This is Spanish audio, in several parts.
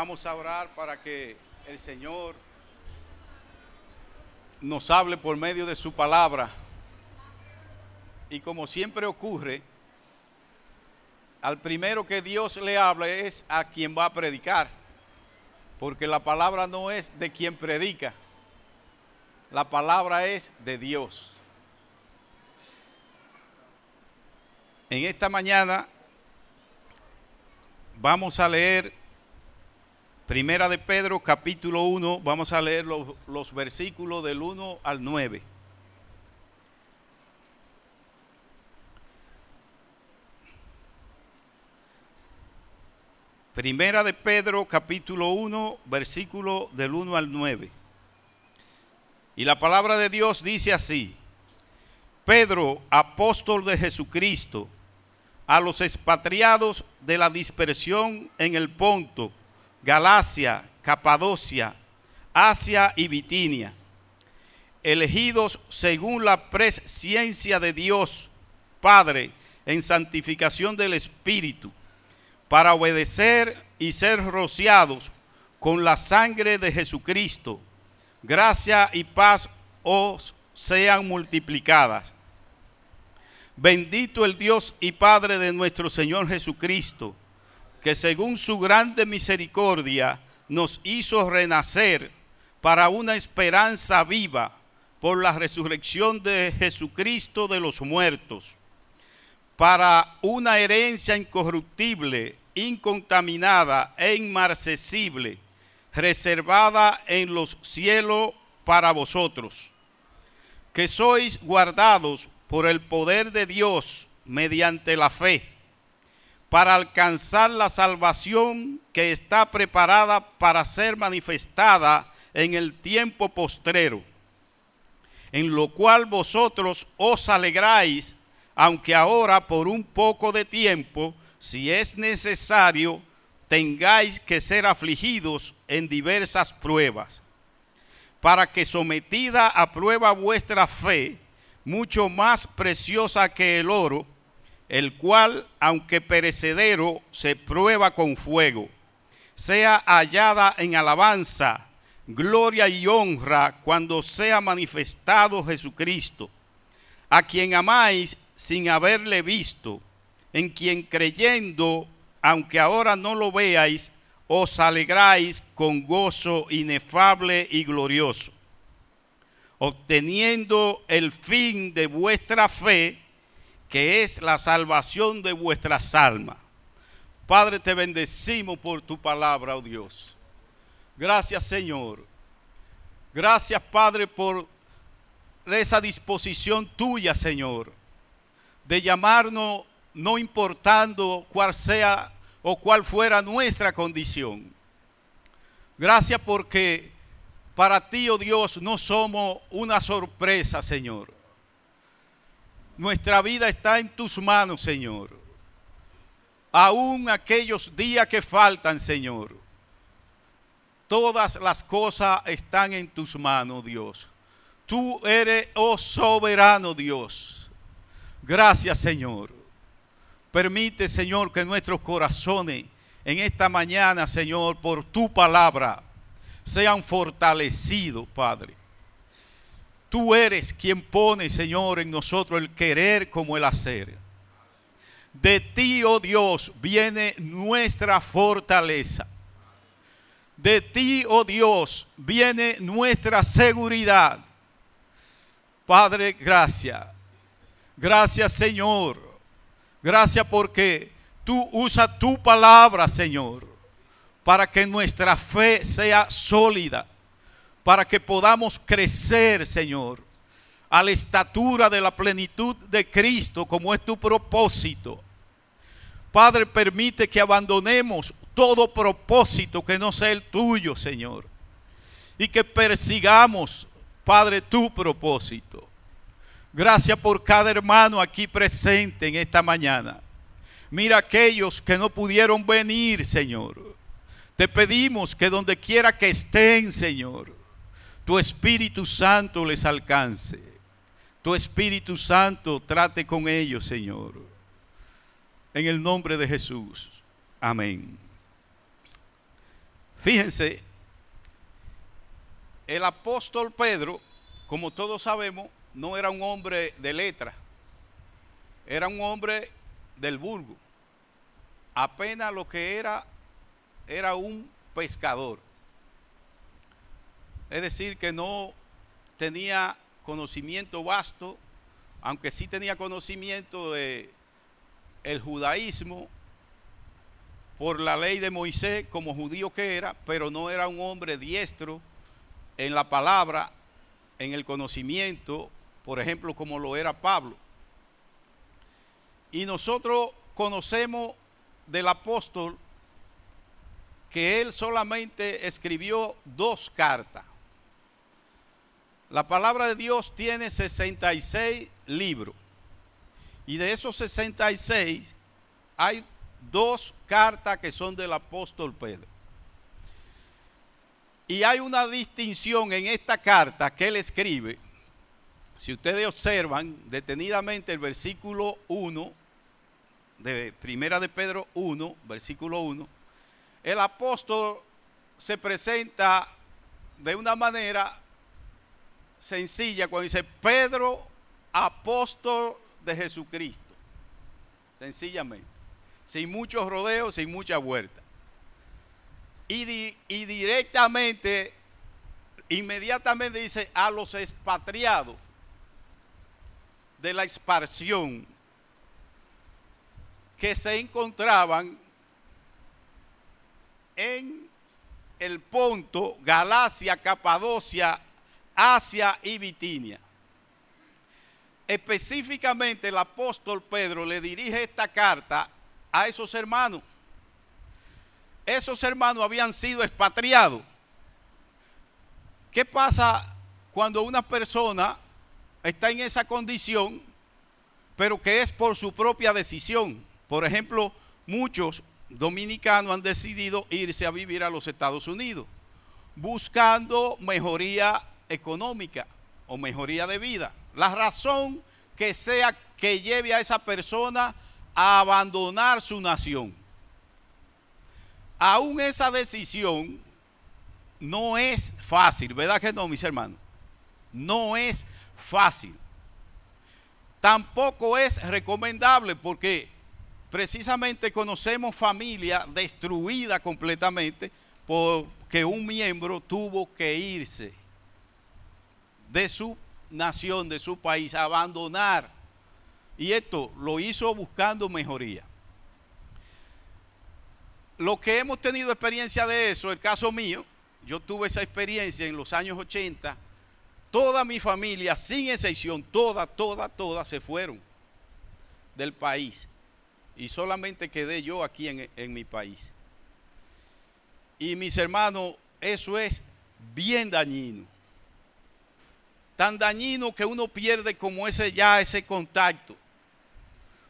Vamos a orar para que el Señor nos hable por medio de su palabra. Y como siempre ocurre, al primero que Dios le habla es a quien va a predicar. Porque la palabra no es de quien predica. La palabra es de Dios. En esta mañana vamos a leer Primera de Pedro capítulo 1, vamos a leer los, los, versículos del 1 al 9. Primera de Pedro capítulo 1, versículo del 1 al 9. Y la palabra de Dios dice así, Pedro, apóstol de Jesucristo, a los expatriados de la dispersión en el Ponto, Galacia, Capadocia, Asia y Bitinia, elegidos según la presciencia de Dios Padre en santificación del Espíritu, para obedecer y ser rociados con la sangre de Jesucristo. Gracia y paz os sean multiplicadas. Bendito el Dios y Padre de nuestro Señor Jesucristo que según su grande misericordia nos hizo renacer para una esperanza viva por la resurrección de Jesucristo de los muertos, para una herencia incorruptible, incontaminada e inmarcesible, reservada en los cielos para vosotros, que sois guardados por el poder de Dios mediante la fe para alcanzar la salvación que está preparada para ser manifestada en el tiempo postrero, en lo cual vosotros os alegráis, aunque ahora por un poco de tiempo, si es necesario, tengáis que ser afligidos en diversas pruebas, para que sometida a prueba vuestra fe, mucho más preciosa que el oro, el cual, aunque perecedero, se prueba con fuego, sea hallada en alabanza, gloria y honra cuando sea manifestado Jesucristo, a quien amáis sin haberle visto, en quien creyendo, aunque ahora no lo veáis, os alegráis con gozo inefable y glorioso, obteniendo el fin de vuestra fe, que es la salvación de vuestras almas. Padre, te bendecimos por tu palabra, oh Dios. Gracias, Señor. Gracias, Padre, por esa disposición tuya, Señor, de llamarnos no importando cuál sea o cuál fuera nuestra condición. Gracias porque para ti, oh Dios, no somos una sorpresa, Señor. Nuestra vida está en tus manos, Señor. Aún aquellos días que faltan, Señor. Todas las cosas están en tus manos, Dios. Tú eres, oh soberano Dios. Gracias, Señor. Permite, Señor, que nuestros corazones en esta mañana, Señor, por tu palabra, sean fortalecidos, Padre. Tú eres quien pone, Señor, en nosotros el querer como el hacer. De ti, oh Dios, viene nuestra fortaleza. De ti, oh Dios, viene nuestra seguridad. Padre, gracias. Gracias, Señor. Gracias porque tú usas tu palabra, Señor, para que nuestra fe sea sólida para que podamos crecer, Señor, a la estatura de la plenitud de Cristo, como es tu propósito. Padre, permite que abandonemos todo propósito que no sea el tuyo, Señor, y que persigamos, Padre, tu propósito. Gracias por cada hermano aquí presente en esta mañana. Mira aquellos que no pudieron venir, Señor. Te pedimos que donde quiera que estén, Señor, tu Espíritu Santo les alcance. Tu Espíritu Santo trate con ellos, Señor. En el nombre de Jesús. Amén. Fíjense, el apóstol Pedro, como todos sabemos, no era un hombre de letra, era un hombre del burgo. Apenas lo que era era un pescador. Es decir, que no tenía conocimiento vasto, aunque sí tenía conocimiento de el judaísmo por la ley de Moisés como judío que era, pero no era un hombre diestro en la palabra, en el conocimiento, por ejemplo, como lo era Pablo. Y nosotros conocemos del apóstol que él solamente escribió dos cartas. La palabra de Dios tiene 66 libros. Y de esos 66 hay dos cartas que son del apóstol Pedro. Y hay una distinción en esta carta que él escribe. Si ustedes observan detenidamente el versículo 1 de Primera de Pedro 1, versículo 1, el apóstol se presenta de una manera sencilla cuando dice Pedro, apóstol de Jesucristo. Sencillamente. Sin muchos rodeos, sin mucha vuelta. Y, y directamente, inmediatamente dice a los expatriados de la esparción que se encontraban en el Ponto, Galacia, Capadocia, Asia y Bitinia. Específicamente el apóstol Pedro le dirige esta carta a esos hermanos. Esos hermanos habían sido expatriados. ¿Qué pasa cuando una persona está en esa condición, pero que es por su propia decisión? Por ejemplo, muchos dominicanos han decidido irse a vivir a los Estados Unidos, buscando mejoría económica o mejoría de vida. La razón que sea que lleve a esa persona a abandonar su nación. Aún esa decisión no es fácil, ¿verdad que no, mis hermanos? No es fácil. Tampoco es recomendable porque precisamente conocemos familia destruida completamente porque un miembro tuvo que irse de su nación, de su país, abandonar. Y esto lo hizo buscando mejoría. Lo que hemos tenido experiencia de eso, el caso mío, yo tuve esa experiencia en los años 80, toda mi familia, sin excepción, toda, toda, toda se fueron del país y solamente quedé yo aquí en, en mi país. Y mis hermanos, eso es bien dañino. Tan dañino que uno pierde como ese ya, ese contacto.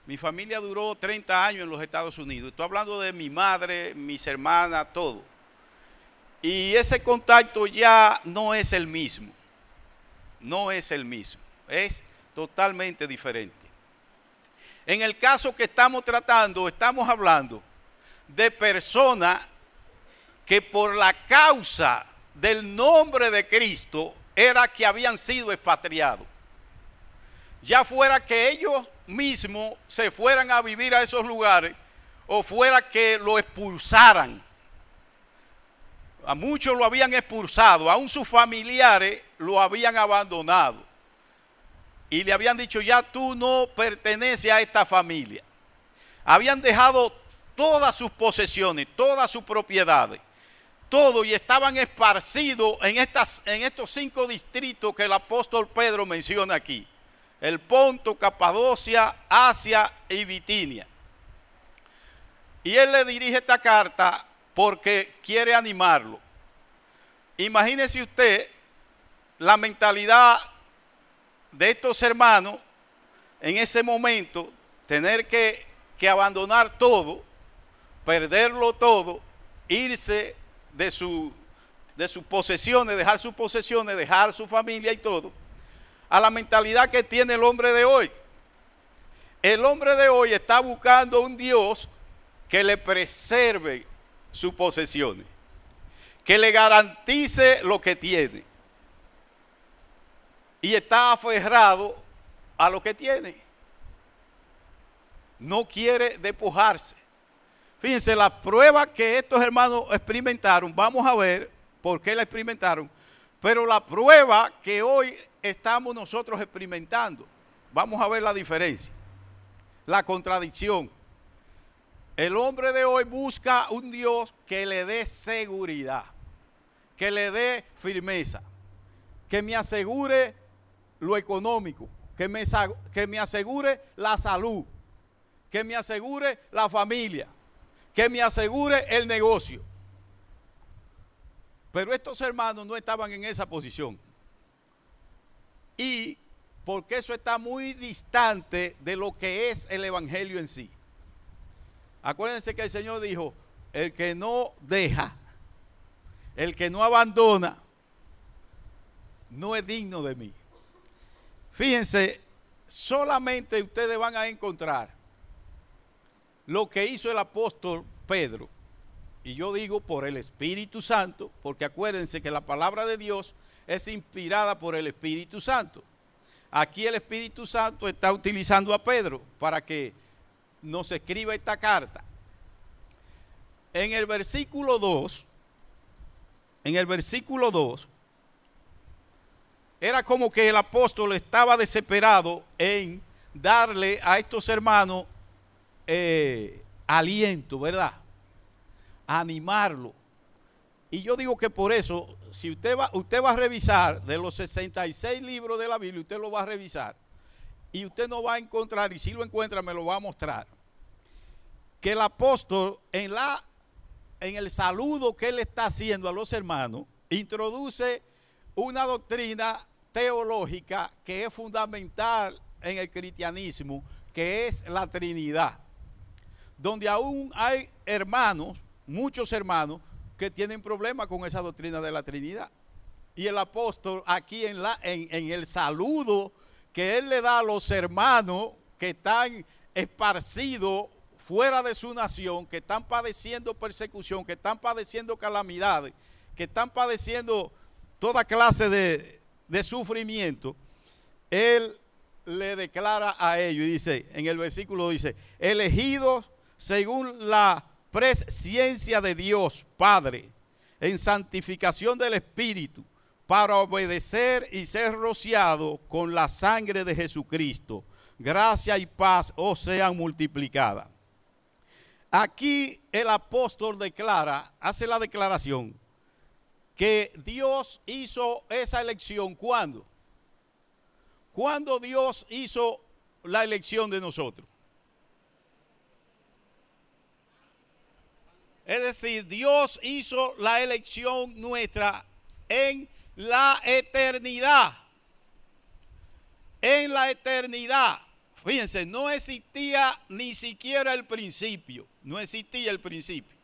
Mi familia duró 30 años en los Estados Unidos. Estoy hablando de mi madre, mis hermanas, todo. Y ese contacto ya no es el mismo. No es el mismo. Es totalmente diferente. En el caso que estamos tratando, estamos hablando de personas que por la causa del nombre de Cristo era que habían sido expatriados. Ya fuera que ellos mismos se fueran a vivir a esos lugares o fuera que lo expulsaran. A muchos lo habían expulsado, aún sus familiares lo habían abandonado y le habían dicho, ya tú no perteneces a esta familia. Habían dejado todas sus posesiones, todas sus propiedades, todo y estaban esparcidos en, estas, en estos cinco distritos que el apóstol Pedro menciona aquí. El Ponto, Capadocia, Asia y Bitinia. Y él le dirige esta carta porque quiere animarlo. Imagínese usted la mentalidad de estos hermanos en ese momento tener que, abandonar todo, perderlo todo, irse de, su, de sus posesiones, dejar sus posesiones, dejar su familia y todo, a la mentalidad que tiene el hombre de hoy. El hombre de hoy está buscando un Dios que le preserve sus posesiones. que le garantice lo que tiene. Y está aferrado a lo que tiene. No quiere despojarse. Fíjense, la prueba que estos hermanos experimentaron, vamos a ver por qué la experimentaron, pero la prueba que hoy estamos nosotros experimentando, vamos a ver la diferencia, la contradicción. El hombre de hoy busca un Dios que le dé seguridad, que le dé firmeza, que me asegure lo económico, que me, que me asegure la salud, que me asegure la familia, que me asegure el negocio. Pero estos hermanos no estaban en esa posición. Y porque eso está muy distante de lo que es el Evangelio en sí. Acuérdense que el Señor dijo, el que no deja, el que no abandona, no es digno de mí. Fíjense, solamente ustedes van a encontrar lo que hizo el apóstol Pedro. Y yo digo por el Espíritu Santo, porque acuérdense que la palabra de Dios es inspirada por el Espíritu Santo. Aquí el Espíritu Santo está utilizando a Pedro para que nos escriba esta carta. En el versículo 2, en el versículo 2, era como que el apóstol estaba desesperado en darle a estos hermanos eh, aliento, ¿verdad? animarlo. Y yo digo que por eso, si usted va, usted va a revisar de los 66 libros de la Biblia, usted lo va a revisar y usted no va a encontrar, y si lo encuentra me lo va a mostrar, que el apóstol en, la, en el saludo que él está haciendo a los hermanos, introduce una doctrina teológica que es fundamental en el cristianismo, que es la Trinidad, donde aún hay hermanos, muchos hermanos, que tienen problemas con esa doctrina de la Trinidad. Y el apóstol aquí en, el saludo que él le da a los hermanos que están esparcidos fuera de su nación, que están padeciendo persecución, que están padeciendo calamidades, que están padeciendo toda clase de, de sufrimiento, él le declara a ellos y dice, en el versículo dice, elegidos según la presciencia de Dios Padre en santificación del Espíritu para obedecer y ser rociado con la sangre de Jesucristo. Gracia y paz os sean multiplicadas. Aquí el apóstol declara, hace la declaración, que Dios hizo esa elección. ¿Cuándo? ¿Cuándo Dios hizo la elección de nosotros? Es decir, Dios hizo la elección nuestra en la eternidad. En la eternidad. Fíjense, no existía ni siquiera el principio. No existía el principio.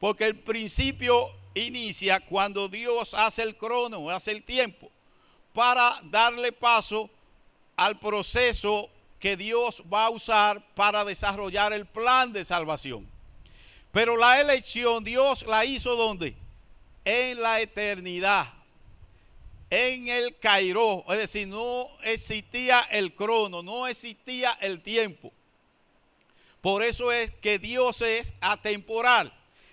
Porque el principio inicia cuando Dios hace el crono, hace el tiempo, para darle paso al proceso que Dios va a usar para desarrollar el plan de salvación. Pero la elección Dios la hizo donde? En la eternidad. En el Cairo. Es decir, no existía el crono, no existía el tiempo. Por eso es que Dios es atemporal.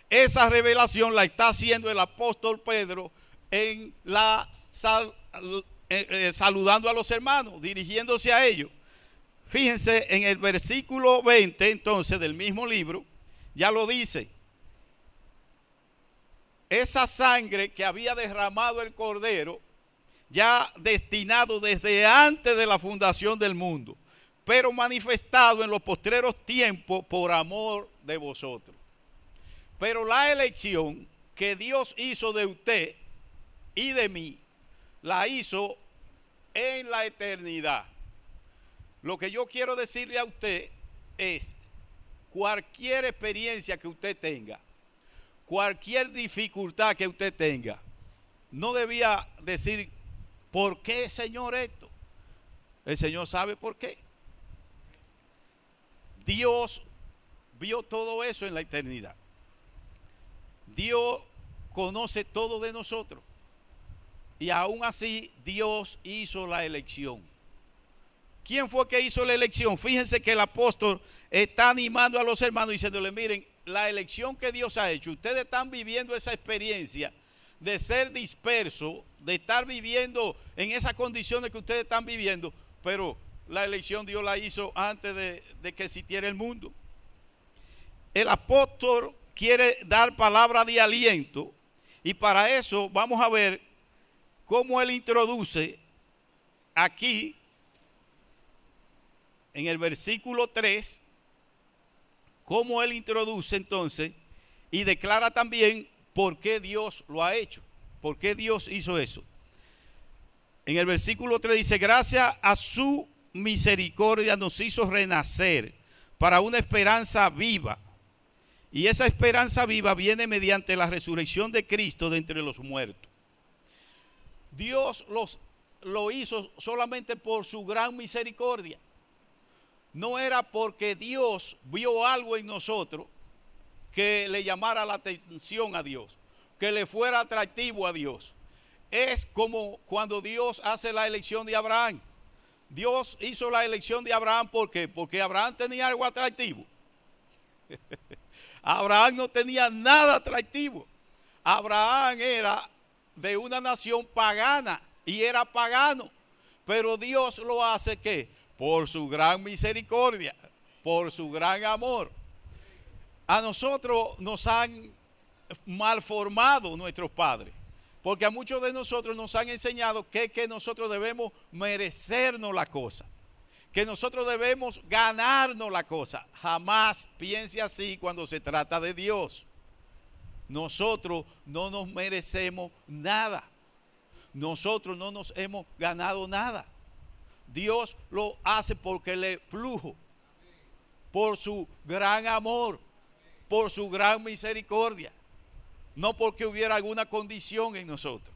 Esa revelación la está haciendo el apóstol Pedro en la eh, eh, saludando a los hermanos, dirigiéndose a ellos. Fíjense en el versículo 20 entonces del mismo libro ya lo dice. Esa sangre que había derramado el Cordero, ya destinado desde antes de la fundación del mundo, pero manifestado en los postreros tiempos por amor de vosotros. Pero la elección que Dios hizo de usted y de mí, la hizo en la eternidad. Lo que yo quiero decirle a usted es cualquier experiencia que usted tenga, cualquier dificultad que usted tenga, no debía decir, ¿por qué, Señor, esto? El Señor sabe por qué. Dios vio todo eso en la eternidad. Dios conoce todo de nosotros. Y aún así Dios hizo la elección. ¿Quién fue que hizo la elección? Fíjense que el apóstol está animando a los hermanos diciéndole, miren, la elección que Dios ha hecho, ustedes están viviendo esa experiencia de ser disperso, de estar viviendo en esas condiciones que ustedes están viviendo, pero la elección Dios la hizo antes de, de que existiera el mundo. El apóstol quiere dar palabra de aliento y para eso vamos a ver cómo él introduce aquí en el versículo 3, cómo él introduce entonces y declara también por qué Dios lo ha hecho, por qué Dios hizo eso. En el versículo 3 dice, gracias a su misericordia nos hizo renacer para una esperanza viva. Y esa esperanza viva viene mediante la resurrección de Cristo de entre los muertos. Dios los, lo hizo solamente por su gran misericordia. No era porque Dios vio algo en nosotros que le llamara la atención a Dios, que le fuera atractivo a Dios. Es como cuando Dios hace la elección de Abraham. Dios hizo la elección de Abraham ¿por porque Abraham tenía algo atractivo. Abraham no tenía nada atractivo. Abraham era de una nación pagana y era pagano. Pero Dios lo hace que por su gran misericordia, por su gran amor. A nosotros nos han malformado nuestros padres, porque a muchos de nosotros nos han enseñado que, que nosotros debemos merecernos la cosa, que nosotros debemos ganarnos la cosa. Jamás piense así cuando se trata de Dios. Nosotros no nos merecemos nada. Nosotros no nos hemos ganado nada. Dios lo hace porque le plujo, por su gran amor, por su gran misericordia, no porque hubiera alguna condición en nosotros.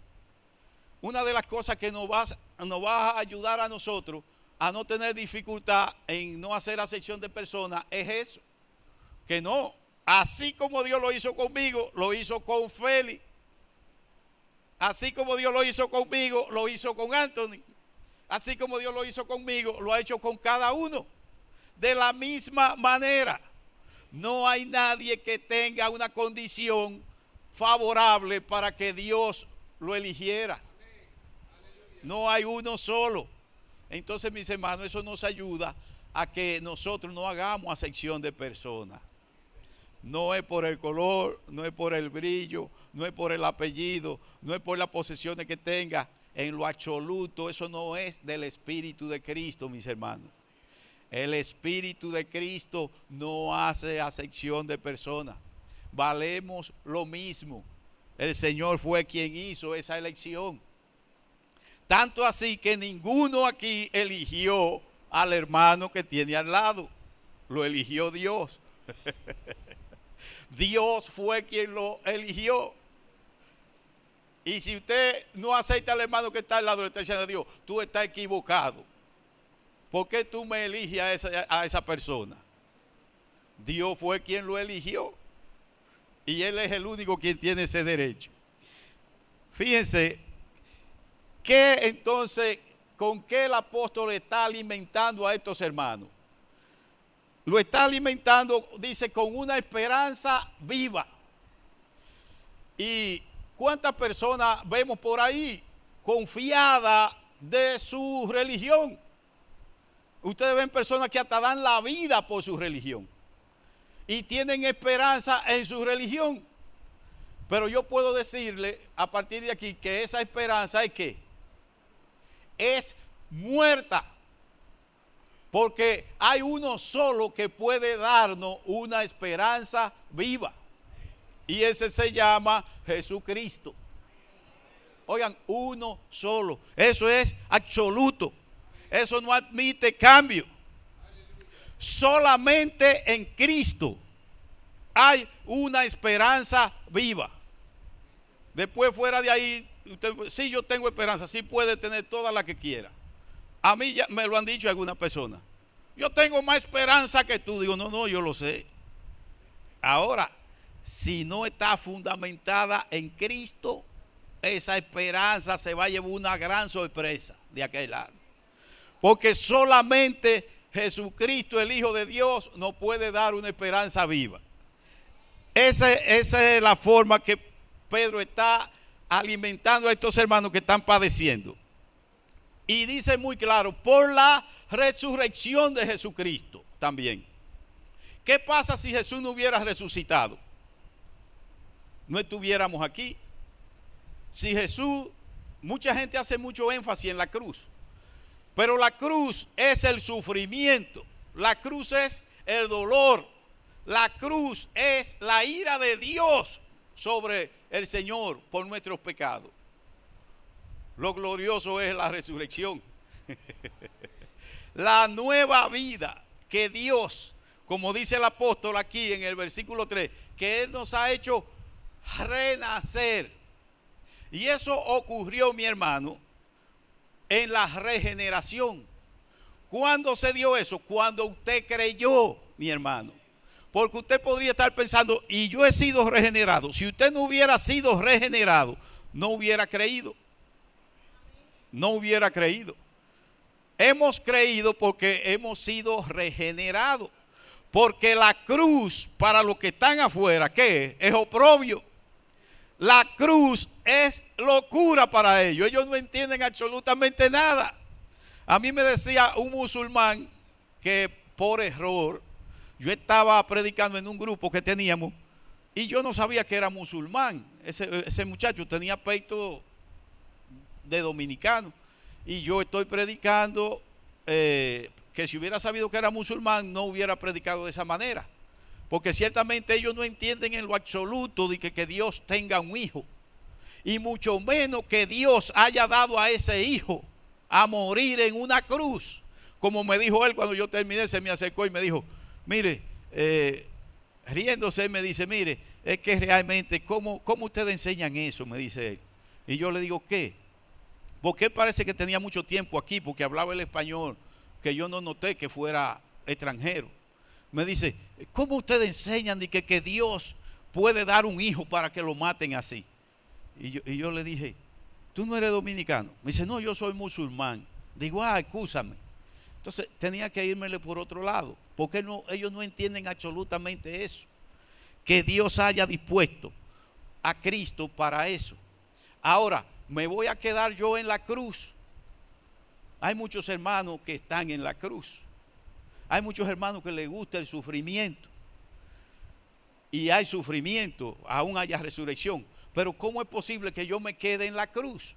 Una de las cosas que nos va, a ayudar a nosotros a no tener dificultad en no hacer acepción de personas es eso, que no, Así como Dios lo hizo conmigo, lo hizo con Félix. Así como Dios lo hizo conmigo, lo hizo con Anthony. Así como Dios lo hizo conmigo, lo ha hecho con cada uno. De la misma manera, no hay nadie que tenga una condición favorable para que Dios lo eligiera. No hay uno solo. Entonces, mis hermanos, eso nos ayuda a que nosotros no hagamos acepción de personas. No es por el color, no es por el brillo, no es por el apellido, no es por las posesiones que tenga. En lo absoluto, eso no es del Espíritu de Cristo, mis hermanos. El Espíritu de Cristo no hace acepción de personas. Valemos lo mismo. El Señor fue quien hizo esa elección. Tanto así que ninguno aquí eligió al hermano que tiene al lado. Lo eligió Dios. Dios fue quien lo eligió. Y si usted no acepta al hermano que está al lado, le está diciendo a Dios, tú estás equivocado. ¿Por qué tú me eliges a esa, a esa persona? Dios fue quien lo eligió. Y Él es el único quien tiene ese derecho. Fíjense que entonces, ¿con qué el apóstol está alimentando a estos hermanos? lo está alimentando, dice, con una esperanza viva. ¿Y cuántas personas vemos por ahí confiadas de su religión? Ustedes ven personas que hasta dan la vida por su religión y tienen esperanza en su religión. Pero yo puedo decirle a partir de aquí que esa esperanza es que es muerta. Porque hay uno solo que puede darnos una esperanza viva. Y ese se llama Jesucristo. Oigan, uno solo. Eso es absoluto. Eso no admite cambio. Solamente en Cristo hay una esperanza viva. Después fuera de ahí, si yo tengo esperanza, sí puede tener toda la que quiera. A mí ya me lo han dicho algunas personas. Yo tengo más esperanza que tú. Digo, no, no, yo lo sé. Ahora, si no está fundamentada en Cristo, esa esperanza se va a llevar una gran sorpresa de aquel lado. Porque solamente Jesucristo, el Hijo de Dios, nos puede dar una esperanza viva. Esa, esa es la forma que Pedro está alimentando a estos hermanos que están padeciendo. Y dice muy claro, por la resurrección de Jesucristo también. ¿Qué pasa si Jesús no hubiera resucitado? No estuviéramos aquí. Si Jesús, mucha gente hace mucho énfasis en la cruz, pero la cruz es el sufrimiento, la cruz es el dolor, la cruz es la ira de Dios sobre el Señor por nuestros pecados. Lo glorioso es la resurrección. la nueva vida que Dios, como dice el apóstol aquí en el versículo 3, que Él nos ha hecho renacer. Y eso ocurrió, mi hermano, en la regeneración. ¿Cuándo se dio eso? Cuando usted creyó, mi hermano. Porque usted podría estar pensando, y yo he sido regenerado. Si usted no hubiera sido regenerado, no hubiera creído no hubiera creído. Hemos creído porque hemos sido regenerados. Porque la cruz para los que están afuera, ¿qué es? Oprobio. La cruz es locura para ellos. Ellos no entienden absolutamente nada. A mí me decía un musulmán que por error, yo estaba predicando en un grupo que teníamos y yo no sabía que era musulmán. Ese, ese muchacho tenía peito de dominicano. Y yo estoy predicando eh, que si hubiera sabido que era musulmán no hubiera predicado de esa manera. Porque ciertamente ellos no entienden en lo absoluto de que, Dios tenga un hijo. Y mucho menos que Dios haya dado a ese hijo a morir en una cruz. Como me dijo él cuando yo terminé, se me acercó y me dijo, mire, eh, riéndose, me dice, mire, es que realmente, ¿cómo, ¿cómo ustedes enseñan eso? Me dice él. Y yo le digo, ¿qué? Porque él parece que tenía mucho tiempo aquí, porque hablaba el español, que yo no noté que fuera extranjero. Me dice, ¿cómo ustedes enseñan de que, Dios puede dar un hijo para que lo maten así? Y yo, le dije, ¿tú no eres dominicano? Me dice, no, yo soy musulmán. Digo, ah, escúchame. Entonces tenía que irmele por otro lado, porque no, ellos no entienden absolutamente eso. Que Dios haya dispuesto a Cristo para eso. Ahora, me voy a quedar yo en la cruz. Hay muchos hermanos que están en la cruz. Hay muchos hermanos que les gusta el sufrimiento. Y hay sufrimiento, aún haya resurrección. Pero ¿cómo es posible que yo me quede en la cruz?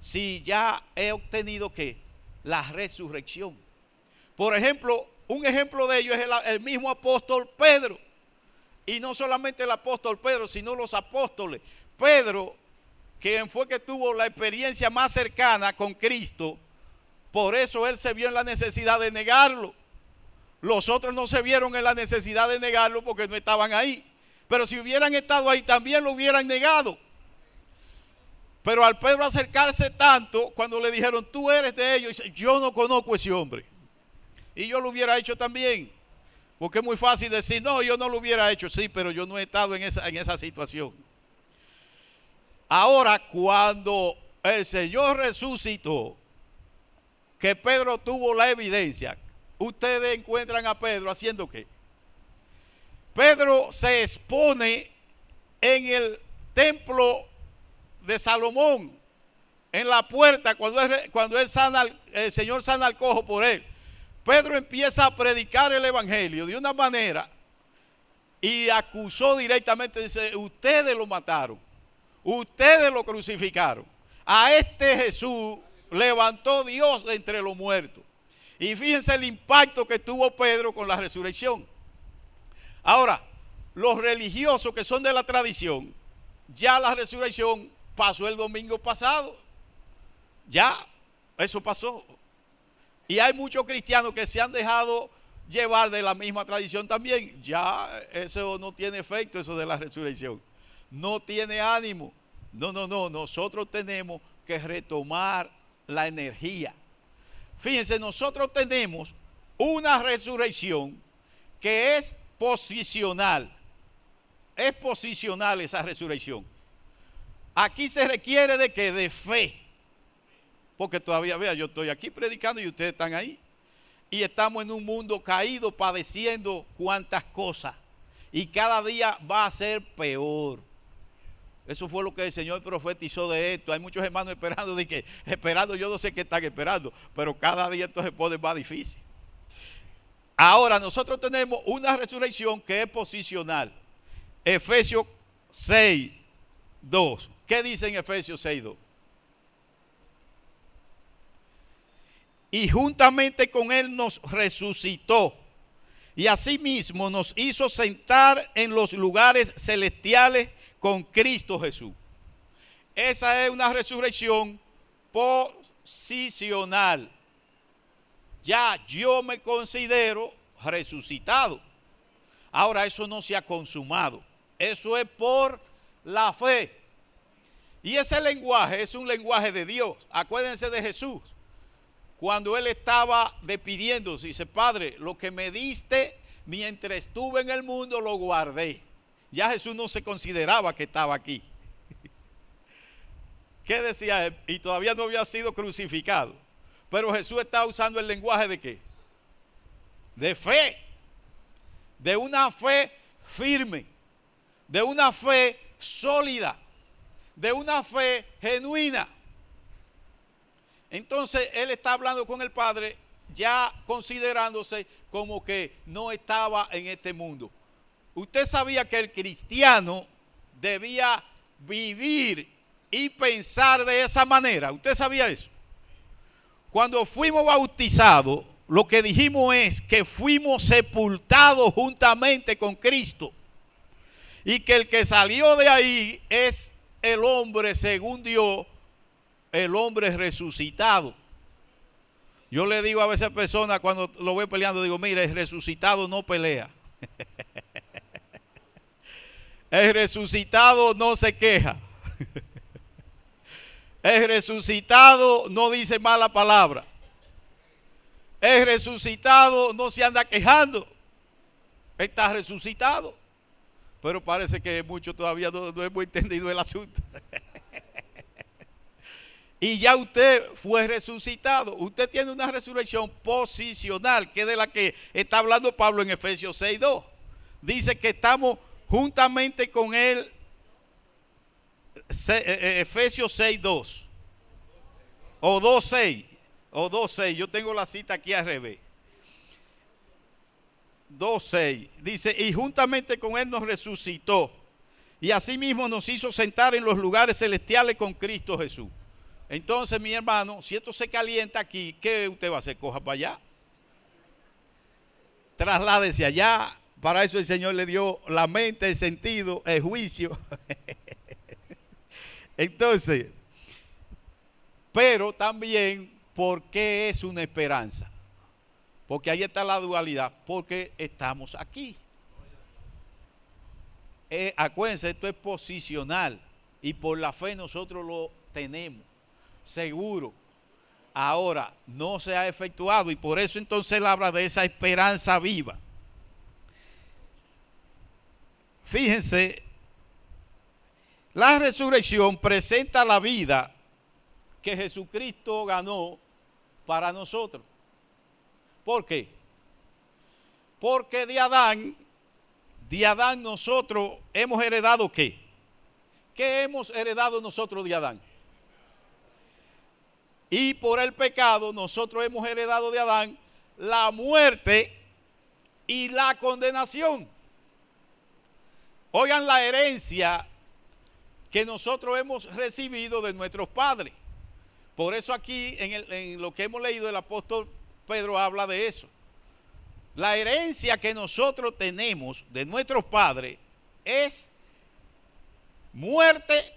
Si ya he obtenido que la resurrección. Por ejemplo, un ejemplo de ello es el, el mismo apóstol Pedro. Y no solamente el apóstol Pedro, sino los apóstoles. Pedro quien fue que tuvo la experiencia más cercana con Cristo, por eso él se vio en la necesidad de negarlo. Los otros no se vieron en la necesidad de negarlo porque no estaban ahí. Pero si hubieran estado ahí, también lo hubieran negado. Pero al Pedro acercarse tanto, cuando le dijeron, tú eres de ellos, yo no conozco a ese hombre. Y yo lo hubiera hecho también. Porque es muy fácil decir, no, yo no lo hubiera hecho. Sí, pero yo no he estado en esa, en esa situación. Ahora, cuando el Señor resucitó, que Pedro tuvo la evidencia, ustedes encuentran a Pedro haciendo qué? Pedro se expone en el templo de Salomón, en la puerta, cuando, sana, el Señor sana al cojo por él. Pedro empieza a predicar el Evangelio de una manera y acusó directamente, dice, ustedes lo mataron. Ustedes lo crucificaron. A este Jesús levantó Dios de entre los muertos. Y fíjense el impacto que tuvo Pedro con la resurrección. Ahora, los religiosos que son de la tradición, ya la resurrección pasó el domingo pasado. Ya, eso pasó. Y hay muchos cristianos que se han dejado llevar de la misma tradición también. Ya eso no tiene efecto, eso de la resurrección no tiene ánimo. No, no, no, nosotros tenemos que retomar la energía. Fíjense, nosotros tenemos una resurrección que es posicional. es posicional esa resurrección. Aquí se requiere de que de fe. Porque todavía, vea, yo estoy aquí predicando y ustedes están ahí. Y estamos en un mundo caído, padeciendo cuantas cosas. Y cada día va a ser peor. Eso fue lo que el Señor profetizó de esto. Hay muchos hermanos esperando de que, esperando, yo no sé qué están esperando, pero cada día esto se pone más difícil. Ahora nosotros tenemos una resurrección que es posicional. Efesios 6, 2. ¿Qué dice en Efesios 6, 2? Y juntamente con Él nos resucitó. Y asimismo nos hizo sentar en los lugares celestiales con Cristo Jesús. Esa es una resurrección posicional ya yo me considero resucitado. Ahora eso no se ha consumado. Eso es por la fe. Y ese lenguaje es un lenguaje de Dios. Acuérdense de Jesús. Cuando él estaba despidiendo, dice, Padre, lo que me diste mientras estuve en el mundo lo guardé. Ya Jesús no se consideraba que estaba aquí. ¿Qué decía él? Y todavía no había sido crucificado. Pero Jesús está usando el lenguaje de qué? De fe. De una fe firme. De una fe sólida. De una fe genuina. Entonces él está hablando con el Padre ya considerándose como que no estaba en este mundo. Usted sabía que el cristiano debía vivir y pensar de esa manera. ¿Usted sabía eso? Cuando fuimos bautizados, lo que dijimos es que fuimos sepultados juntamente con Cristo. Y que el que salió de ahí es el hombre, según Dios, el hombre resucitado. Yo le digo a veces personas cuando lo voy peleando, digo, mira, el resucitado no pelea. el resucitado no se queja. El resucitado no dice mala palabra. El resucitado no se anda quejando. Está resucitado. Pero parece que muchos todavía no, hemos entendido el asunto. y ya usted fue resucitado. Usted tiene una resurrección posicional, que es de la que está hablando Pablo en Efesios 6.2. Dice que estamos juntamente con él eh, eh, Efesios 6, 2. O 2, 6. O 2, 6. Yo tengo la cita aquí al revés. 2, 6. Dice, y juntamente con Él nos resucitó. Y asimismo nos hizo sentar en los lugares celestiales con Cristo Jesús. Entonces, mi hermano, si esto se calienta aquí, ¿qué usted va a hacer? Coja para allá. Trasládese allá. Para eso el Señor le dio la mente, el sentido, el juicio. Entonces, pero también, ¿por qué es una esperanza? Porque ahí está la dualidad, porque estamos aquí. Eh, acuérdense, esto es posicional y por la fe nosotros lo tenemos, seguro. Ahora, no se ha efectuado y por eso entonces él habla de esa esperanza viva. Fíjense la resurrección presenta la vida que Jesucristo ganó para nosotros. ¿Por qué? Porque de Adán, de Adán nosotros hemos heredado qué? ¿Qué hemos heredado nosotros de Adán? Y por el pecado nosotros hemos heredado de Adán la muerte y la condenación. Oigan la herencia que nosotros hemos recibido de nuestros padres. Por eso aquí en, lo que hemos leído el apóstol Pedro habla de eso. La herencia que nosotros tenemos de nuestros padres es muerte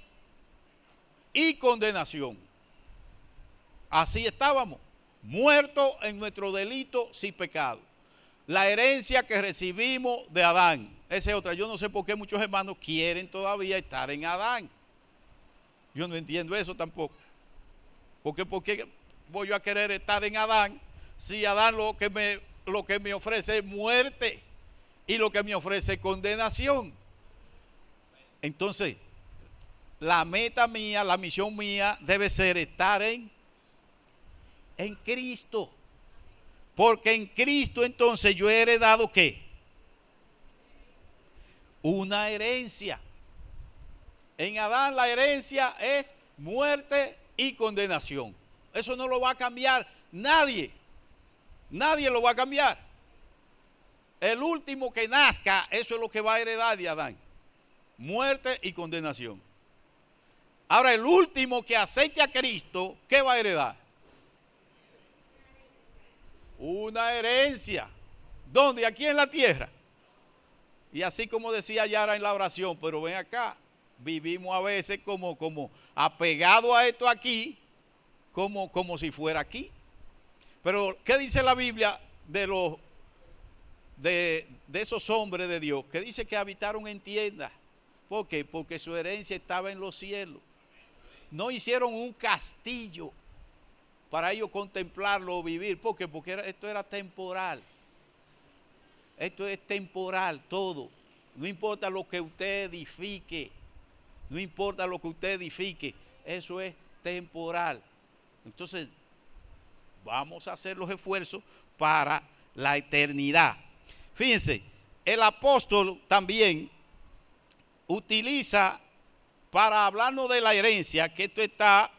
y condenación. Así estábamos, muertos en nuestro delito sin pecado. La herencia que recibimos de Adán. Esa es otra. Yo no sé por qué muchos hermanos quieren todavía estar en Adán. Yo no entiendo eso tampoco. Porque ¿por qué voy yo a querer estar en Adán si Adán lo que me, lo que me ofrece es muerte y lo que me ofrece es condenación? Entonces, la meta mía, la misión mía debe ser estar en, en Cristo. Porque en Cristo entonces yo he heredado qué? Una herencia. En Adán la herencia es muerte y condenación. Eso no lo va a cambiar nadie. Nadie lo va a cambiar. El último que nazca, eso es lo que va a heredar de Adán. Muerte y condenación. Ahora, el último que acepte a Cristo, ¿qué va a heredar? Una herencia. ¿Dónde? Aquí en la tierra. Y así como decía Yara en la oración, pero ven acá, vivimos a veces como, como apegado a esto aquí, como, como si fuera aquí. Pero, ¿qué dice la Biblia de los de, esos hombres de Dios? Que dice que habitaron en tiendas. ¿Por qué? Porque su herencia estaba en los cielos. No hicieron un castillo para ellos contemplarlo o vivir. ¿Por qué? Porque esto era temporal. Esto es temporal todo. No importa lo que usted edifique. No importa lo que usted edifique. Eso es temporal. Entonces, vamos a hacer los esfuerzos para la eternidad. Fíjense, el apóstol también utiliza para hablarnos de la herencia, que esto está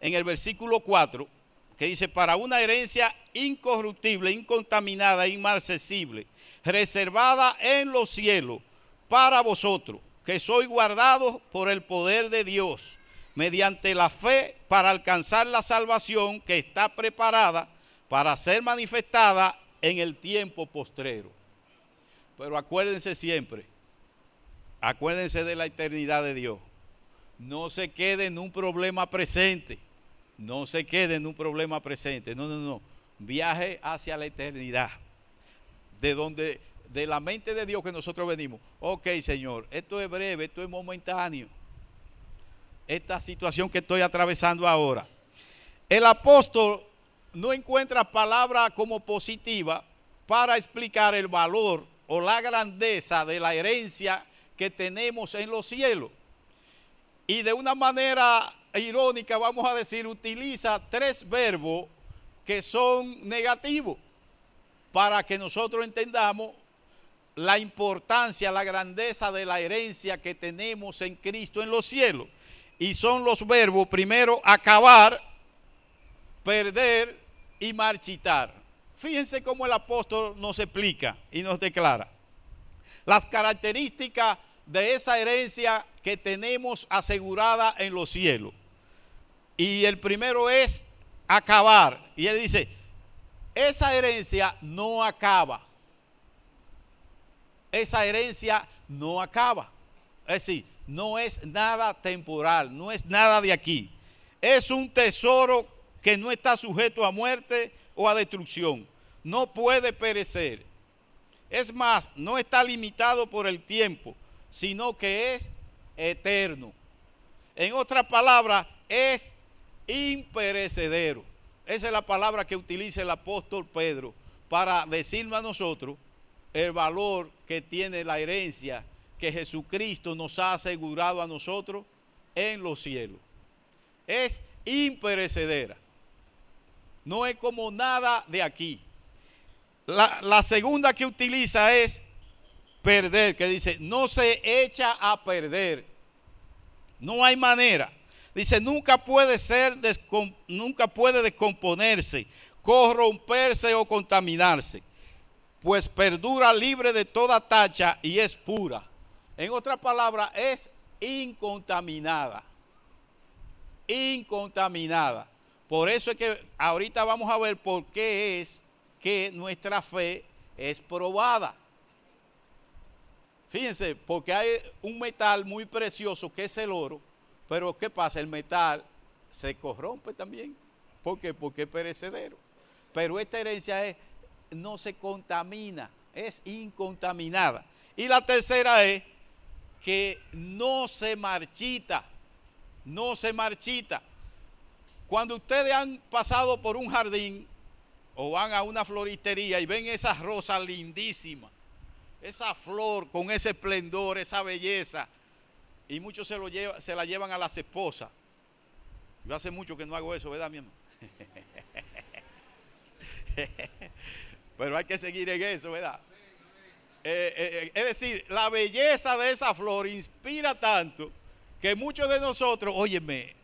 en el versículo 4, que dice, para una herencia incorruptible, incontaminada, inmarcesible, reservada en los cielos para vosotros, que sois guardados por el poder de Dios mediante la fe para alcanzar la salvación que está preparada para ser manifestada en el tiempo postrero. Pero acuérdense siempre, acuérdense de la eternidad de Dios. No se quede en un problema presente. No se quede en un problema presente. No, no, no. Viaje hacia la eternidad. De donde, de la mente de Dios que nosotros venimos. Ok, Señor, esto es breve, esto es momentáneo esta situación que estoy atravesando ahora. El apóstol no encuentra palabra como positiva para explicar el valor o la grandeza de la herencia que tenemos en los cielos. Y de una manera irónica, vamos a decir, utiliza tres verbos que son negativos para que nosotros entendamos la importancia, la grandeza de la herencia que tenemos en Cristo en los cielos y son los verbos primero acabar, perder y marchitar. Fíjense cómo el apóstol nos explica y nos declara las características de esa herencia que tenemos asegurada en los cielos. Y el primero es acabar. Y él dice, esa herencia no acaba. Esa herencia no acaba. Es decir, no es nada temporal, no es nada de aquí. Es un tesoro que no está sujeto a muerte o a destrucción. No puede perecer. Es más, no está limitado por el tiempo, sino que es eterno. En otras palabras, es imperecedero. Esa es la palabra que utiliza el apóstol Pedro para decirnos a nosotros el valor que tiene la herencia que Jesucristo nos ha asegurado a nosotros en los cielos. Es imperecedera. No es como nada de aquí. La, segunda que utiliza es perder, que dice, no se echa a perder. No hay manera. Dice, nunca puede ser, nunca puede descomponerse, corromperse o contaminarse, pues perdura libre de toda tacha y es pura. En otra palabra, es incontaminada. Incontaminada. Por eso es que ahorita vamos a ver por qué es que nuestra fe es probada. Fíjense, porque hay un metal muy precioso que es el oro, pero ¿qué pasa? El metal se corrompe también. ¿Por qué? Porque es perecedero. Pero esta herencia es, no se contamina, es incontaminada. Y la tercera es que no se marchita, no se marchita. Cuando ustedes han pasado por un jardín o van a una floristería y ven esa rosa lindísima, esa flor con ese esplendor, esa belleza, y muchos se, lo lleva, se la llevan a las esposas. Yo hace mucho que no hago eso, ¿verdad, mi hermano? Pero hay que seguir en eso, ¿verdad? Eh, eh, eh, es decir, la belleza de esa flor inspira tanto que muchos de nosotros, óyeme,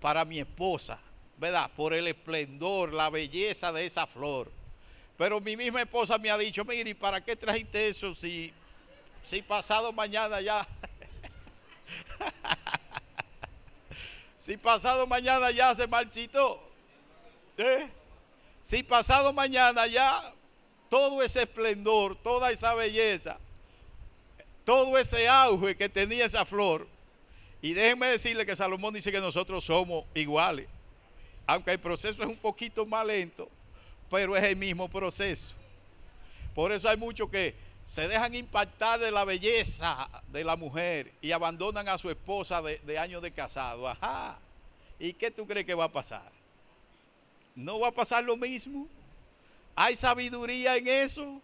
para mi esposa, ¿verdad? Por el esplendor, la belleza de esa flor. Pero mi misma esposa me ha dicho, mire, ¿y para qué trajiste eso si, si pasado mañana ya... si pasado mañana ya se marchitó. Si pasado mañana ya todo ese esplendor, toda esa belleza, todo ese auge que tenía esa flor. Y déjenme decirle que Salomón dice que nosotros somos iguales. Aunque el proceso es un poquito más lento, pero es el mismo proceso. Por eso hay muchos que se dejan impactar de la belleza de la mujer y abandonan a su esposa de, de años de casado. Ajá. ¿Y qué tú crees que va a pasar? ¿No va a pasar lo mismo? ¿Hay sabiduría en eso?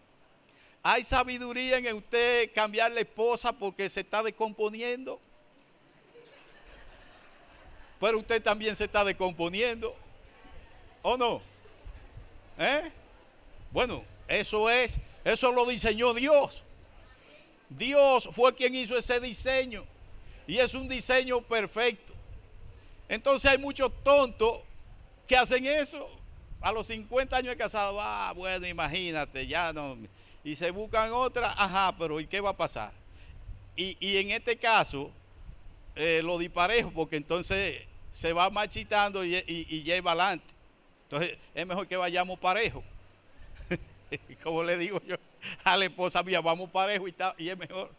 ¿Hay sabiduría en usted cambiar la esposa porque se está descomponiendo? Pero usted también se está descomponiendo. ¿O no? ¿Eh? Bueno, eso es, eso lo diseñó Dios. Dios fue quien hizo ese diseño. Y es un diseño perfecto. Entonces hay muchos tontos que hacen eso a los 50 años de casado, ah, bueno, imagínate, ya no. Y se buscan otra, ajá, pero ¿y qué va a pasar? Y, en este caso, eh, lo disparejo, porque entonces se va machitando y, y, lleva adelante. Entonces, es mejor que vayamos parejo. Como le digo yo a la esposa mía, vamos parejo y, es mejor.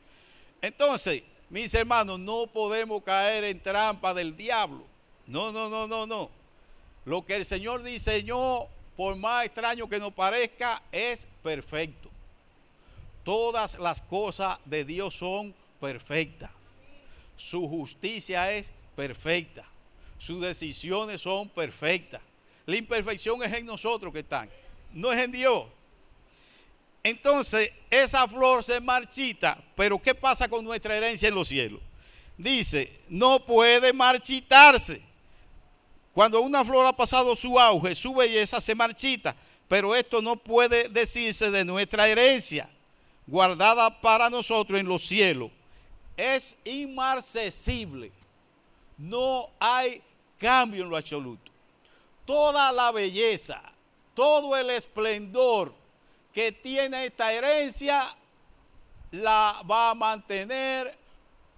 Entonces, mis hermanos, no podemos caer en trampa del diablo. No, no, no, no, no. Lo que el Señor diseñó, por más extraño que nos parezca, es perfecto. Todas las cosas de Dios son perfectas. Su justicia es perfecta. Sus decisiones son perfectas. La imperfección es en nosotros que están, no es en Dios. Entonces, esa flor se marchita, pero ¿qué pasa con nuestra herencia en los cielos? Dice, no puede marchitarse cuando una flor ha pasado su auge, su belleza se marchita, pero esto no puede decirse de nuestra herencia, guardada para nosotros en los cielos. Es inmarcesible. No hay cambio en lo absoluto. Toda la belleza, todo el esplendor que tiene esta herencia, la va a mantener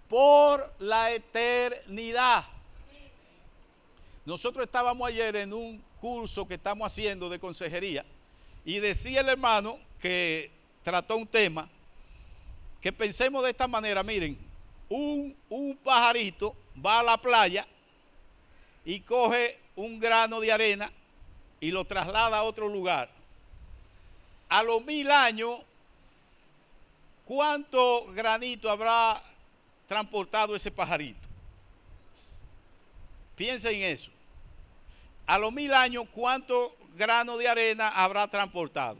por la eternidad. Nosotros estábamos ayer en un curso que estamos haciendo de consejería y decía el hermano que trató un tema que pensemos de esta manera, miren, un, un pajarito va a la playa y coge un grano de arena y lo traslada a otro lugar. A los mil años, ¿cuánto granito habrá transportado ese pajarito? Piensa en eso a los mil años, ¿cuánto grano de arena habrá transportado?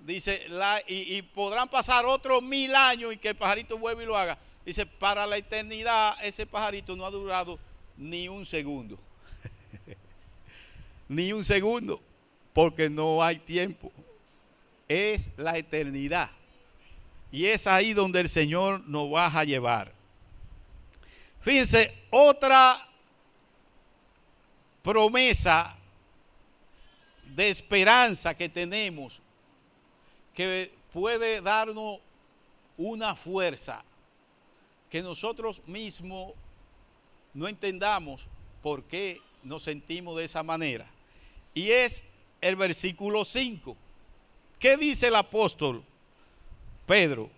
Dice, y, podrán pasar otros mil años y que el pajarito vuelva y lo haga. Dice, para la eternidad ese pajarito no ha durado ni un segundo. ni un segundo, porque no hay tiempo. Es la eternidad. Y es ahí donde el Señor nos va a llevar. Fíjense, otra promesa de esperanza que tenemos que puede darnos una fuerza que nosotros mismos no entendamos por qué nos sentimos de esa manera. Y es el versículo 5. ¿Qué dice el apóstol Pedro?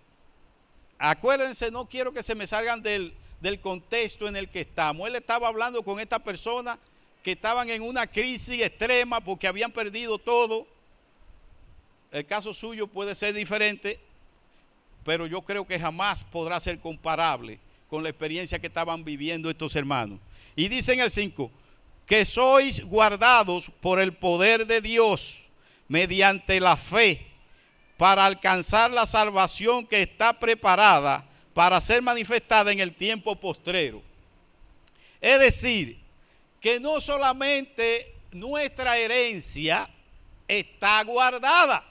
Acuérdense, no quiero que se me salgan del, del contexto en el que estamos. Él estaba hablando con esta persona que estaban en una crisis extrema porque habían perdido todo. El caso suyo puede ser diferente, pero yo creo que jamás podrá ser comparable con la experiencia que estaban viviendo estos hermanos. Y dice en el 5, que sois guardados por el poder de Dios mediante la fe para alcanzar la salvación que está preparada para ser manifestada en el tiempo postrero. Es decir, que no solamente nuestra herencia está guardada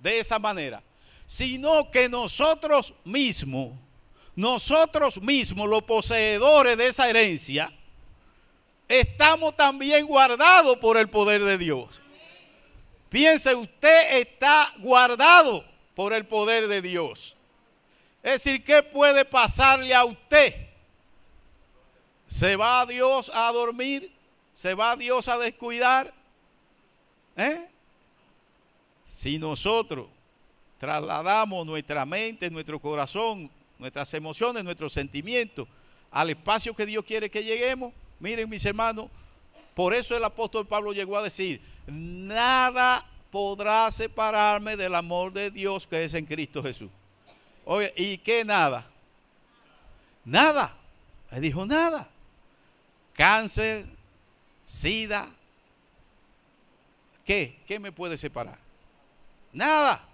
de esa manera, sino que nosotros mismos, nosotros mismos, los poseedores de esa herencia, estamos también guardados por el poder de Dios. Piense, usted está guardado por el poder de Dios. Es decir, ¿qué puede pasarle a usted? ¿Se va Dios a dormir? ¿Se va Dios a descuidar? ¿Eh? Si nosotros trasladamos nuestra mente, nuestro corazón, nuestras emociones, nuestros sentimientos al espacio que Dios quiere que lleguemos, miren mis hermanos, por eso el apóstol Pablo llegó a decir, nada podrá separarme del amor de Dios que es en Cristo Jesús. Oye, ¿y qué nada? Nada. Él dijo nada. Cáncer, sida. ¿Qué? ¿Qué me puede separar? Nada.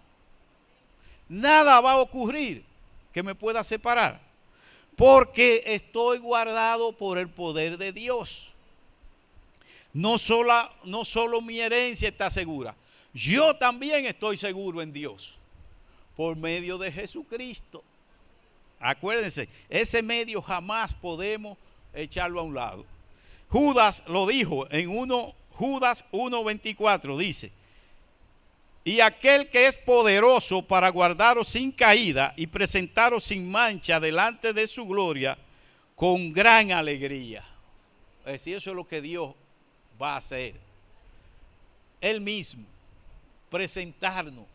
Nada va a ocurrir que me pueda separar. Porque estoy guardado por el poder de Dios. No solo, no solo mi herencia está segura. Yo también estoy seguro en Dios por medio de Jesucristo. Acuérdense, ese medio jamás podemos echarlo a un lado. Judas lo dijo en uno, Judas 1.24, dice, y aquel que es poderoso para guardaros sin caída y presentaros sin mancha delante de su gloria con gran alegría. Es decir, eso es lo que Dios va a hacer. Él mismo, presentarnos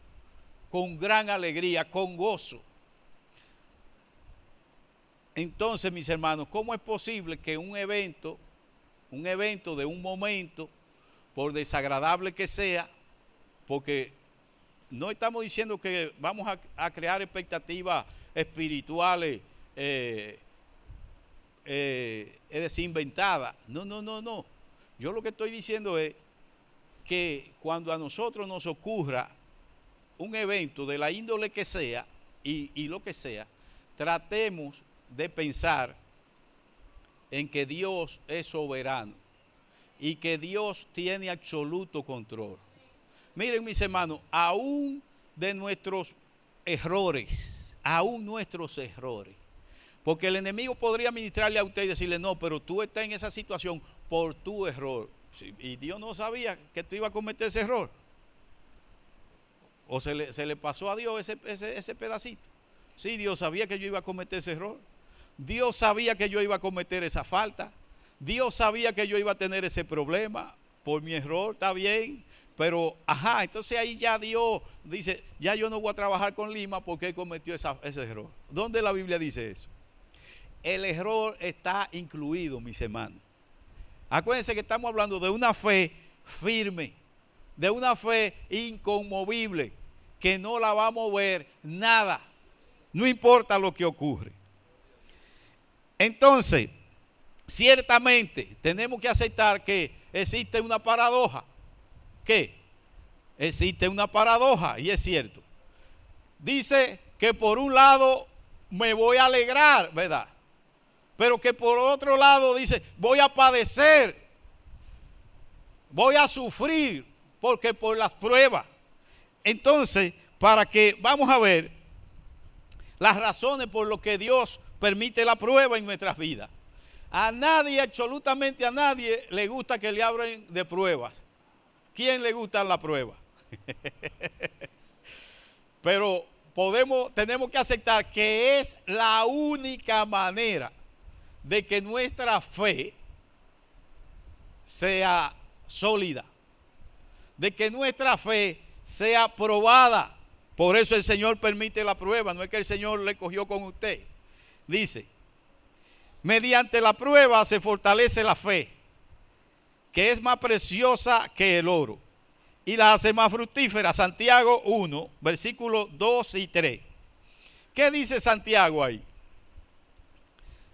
con gran alegría, con gozo. Entonces, mis hermanos, ¿cómo es posible que un evento, un evento de un momento, por desagradable que sea, porque no estamos diciendo que vamos a, crear expectativas espirituales, eh, eh, es decir, inventadas. No, no, no, no. Yo lo que estoy diciendo es que cuando a nosotros nos ocurra un evento de la índole que sea y, lo que sea, tratemos de pensar en que Dios es soberano y que Dios tiene absoluto control. Miren mis hermanos, aún de nuestros errores, aún nuestros errores, porque el enemigo podría ministrarle a usted y decirle, no, pero tú estás en esa situación por tu error. y Dios no sabía que tú ibas a cometer ese error. ¿O se le, pasó a Dios ese, ese, pedacito? Sí, Dios sabía que yo iba a cometer ese error. Dios sabía que yo iba a cometer esa falta. Dios sabía que yo iba a tener ese problema por mi error, está bien. Pero, ajá, entonces ahí ya Dios dice, ya yo no voy a trabajar con Lima porque él cometió ese error. ¿Dónde la Biblia dice eso? El error está incluido, mis hermanos. Acuérdense que estamos hablando de una fe firme de una fe inconmovible, que no la va a mover nada, no importa lo que ocurre. Entonces, ciertamente tenemos que aceptar que existe una paradoja. ¿Qué? Existe una paradoja y es cierto. Dice que por un lado me voy a alegrar, ¿verdad? Pero que por otro lado dice, voy a padecer, voy a sufrir, porque por las pruebas. Entonces, para que vamos a ver las razones por lo que Dios permite la prueba en nuestras vidas. A nadie, absolutamente a nadie, le gusta que le abren de pruebas. ¿Quién le gusta la prueba? Pero podemos, tenemos que aceptar que es la única manera de que nuestra fe sea sólida de que nuestra fe sea probada. Por eso el Señor permite la prueba, no es que el Señor le cogió con usted. Dice, mediante la prueba se fortalece la fe, que es más preciosa que el oro, y la hace más fructífera. Santiago 1, versículos 2 y 3. ¿Qué dice Santiago ahí?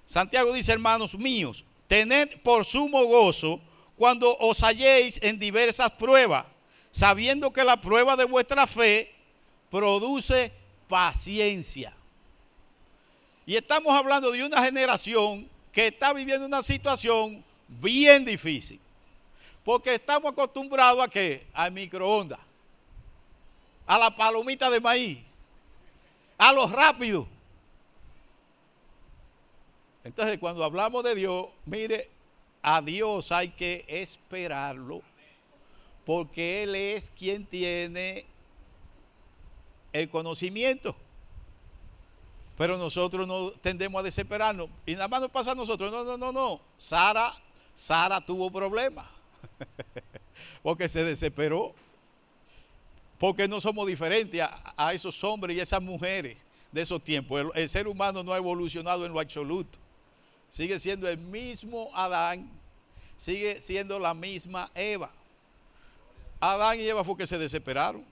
Santiago dice, hermanos míos, tened por sumo gozo cuando os halléis en diversas pruebas, sabiendo que la prueba de vuestra fe produce paciencia. Y estamos hablando de una generación que está viviendo una situación bien difícil. Porque estamos acostumbrados a qué? Al microondas, a la palomita de maíz, a lo rápido. Entonces, cuando hablamos de Dios, mire, a Dios hay que esperarlo, porque Él es quien tiene el conocimiento. Pero nosotros no tendemos a desesperarnos. Y nada más nos pasa a nosotros. No, no, no, no. Sara, Sara tuvo problemas. porque se desesperó. Porque no somos diferentes a, esos hombres y esas mujeres de esos tiempos. el ser humano no ha evolucionado en lo absoluto. Sigue siendo el mismo Adán, sigue siendo la misma Eva. Adán y Eva fue que se desesperaron.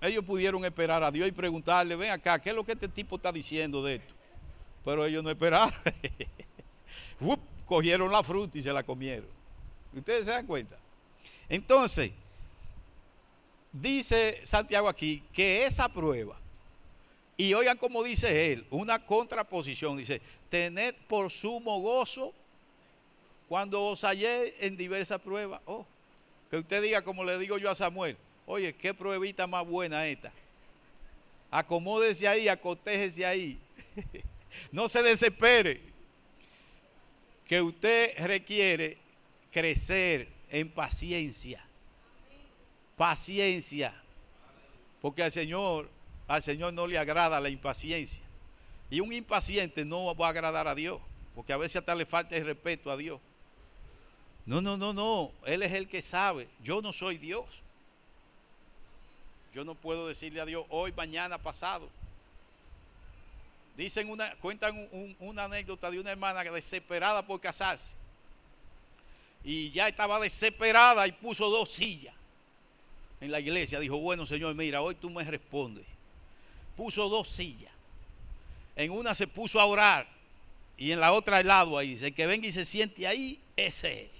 Ellos pudieron esperar a Dios y preguntarle, ven acá, ¿qué es lo que este tipo está diciendo de esto? Pero ellos no esperaron. cogieron la fruta y se la comieron. Ustedes se dan cuenta. Entonces, dice Santiago aquí que esa prueba y oigan como dice él, una contraposición, dice, tened por sumo gozo cuando os hallé en diversas pruebas. Oh, que usted diga como le digo yo a Samuel, oye, qué pruebita más buena esta. Acomódese ahí, acotéjese ahí. no se desespere. Que usted requiere crecer en paciencia. Paciencia. Porque al Señor al Señor no le agrada la impaciencia. Y un impaciente no va a agradar a Dios, porque a veces hasta le falta el respeto a Dios. No, no, no, no. Él es el que sabe. Yo no soy Dios. Yo no puedo decirle a Dios hoy, mañana, pasado. Dicen una, cuentan una anécdota de una hermana desesperada por casarse. Y ya estaba desesperada y puso dos sillas en la iglesia. Dijo, bueno Señor, mira, hoy tú me respondes puso dos sillas. En una se puso a orar y en la otra al lado ahí. Dice, el que venga y se siente ahí, ese.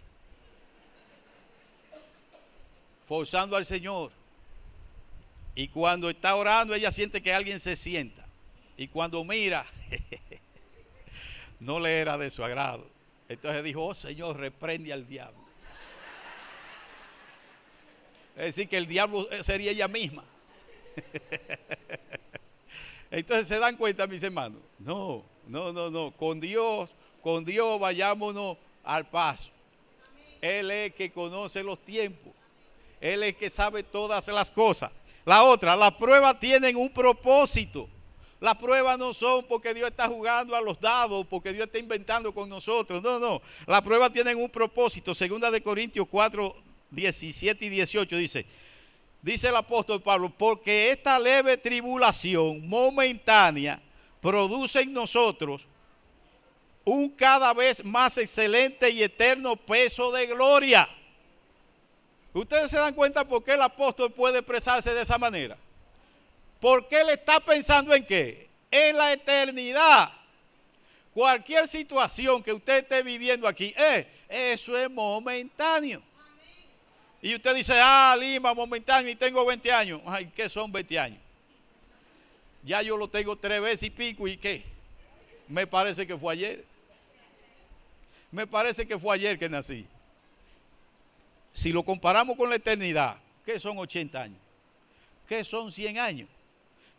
Forzando al Señor. Y cuando está orando, ella siente que alguien se sienta. Y cuando mira, no le era de su agrado. Entonces dijo, oh Señor, reprende al diablo. Es decir, que el diablo sería ella misma. Entonces se dan cuenta, mis hermanos. No, no, no, no. Con Dios, con Dios vayámonos al paso. Él es que conoce los tiempos. Él es que sabe todas las cosas. La otra, las pruebas tienen un propósito. Las pruebas no son porque Dios está jugando a los dados, porque Dios está inventando con nosotros. No, no. Las pruebas tienen un propósito. Segunda de Corintios 4, 17 y 18 dice, dice el apóstol Pablo, porque esta leve tribulación momentánea produce en nosotros un cada vez más excelente y eterno peso de gloria. Ustedes se dan cuenta por qué el apóstol puede expresarse de esa manera. Porque él está pensando en qué? En la eternidad. Cualquier situación que usted esté viviendo aquí, eh, eso es momentáneo. Y usted dice, ah, Lima, momentáneo, y tengo 20 años. Ay, ¿qué son 20 años? Ya yo lo tengo tres veces y pico, ¿y qué? Me parece que fue ayer. Me parece que fue ayer que nací. Si lo comparamos con la eternidad, ¿qué son 80 años? ¿Qué son 100 años?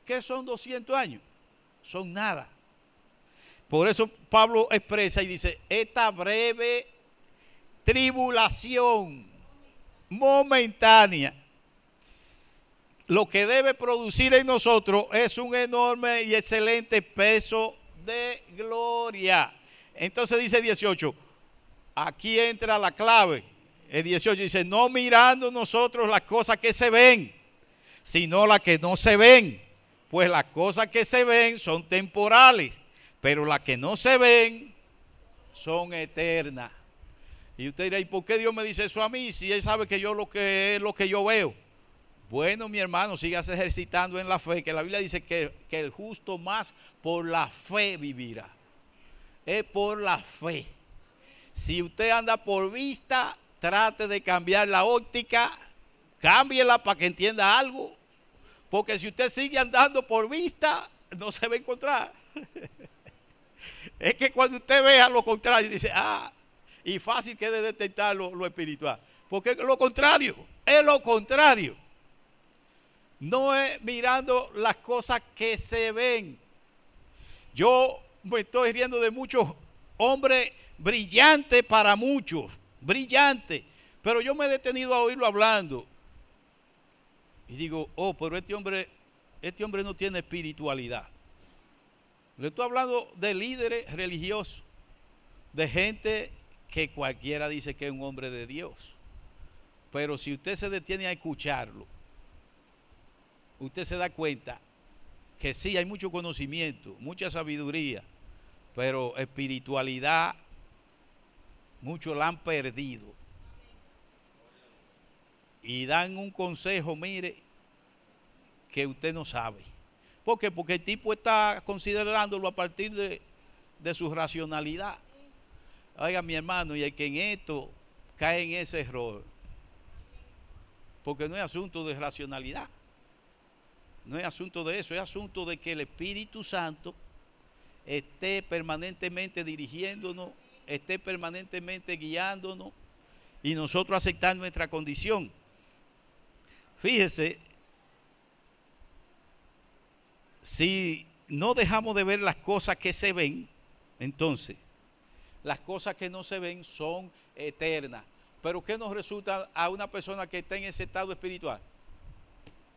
¿Qué son 200 años? Son nada. Por eso Pablo expresa y dice, esta breve tribulación momentánea, lo que debe producir en nosotros es un enorme y excelente peso de gloria. Entonces dice 18, aquí entra la clave. El 18 dice, no mirando nosotros las cosas que se ven, sino las que no se ven. Pues las cosas que se ven son temporales, pero las que no se ven son eternas. Y usted dirá, ¿y por qué Dios me dice eso a mí si Él sabe que yo lo que es lo que yo veo? Bueno, mi hermano, sigas ejercitando en la fe, que la Biblia dice que, que el justo más por la fe vivirá. Es por la fe. Si usted anda por vista, trate de cambiar la óptica, cámbiela para que entienda algo. Porque si usted sigue andando por vista, no se va a encontrar. es que cuando usted vea lo contrario, dice, ah, y fácil que de detectar lo, espiritual. Porque es lo contrario, es lo contrario. No es mirando las cosas que se ven. Yo me estoy riendo de muchos hombres brillantes para muchos, brillantes. Pero yo me he detenido a oírlo hablando. Y digo, oh, pero este hombre, este hombre no tiene espiritualidad. Le estoy hablando de líderes religiosos, de gente que cualquiera dice que es un hombre de Dios. Pero si usted se detiene a escucharlo, usted se da cuenta que sí, hay mucho conocimiento, mucha sabiduría, pero espiritualidad, muchos la han perdido. Y dan un consejo, mire, que usted no sabe. ¿Por qué? Porque el tipo está considerándolo a partir de, de su racionalidad. Oiga, mi hermano, y el que en esto cae en ese error, porque no es asunto de racionalidad, no es asunto de eso, es asunto de que el Espíritu Santo esté permanentemente dirigiéndonos, esté permanentemente guiándonos y nosotros aceptar nuestra condición. Fíjese, si no dejamos de ver las cosas que se ven, entonces las cosas que no se ven son eternas. Pero ¿qué nos resulta a una persona que está en ese estado espiritual?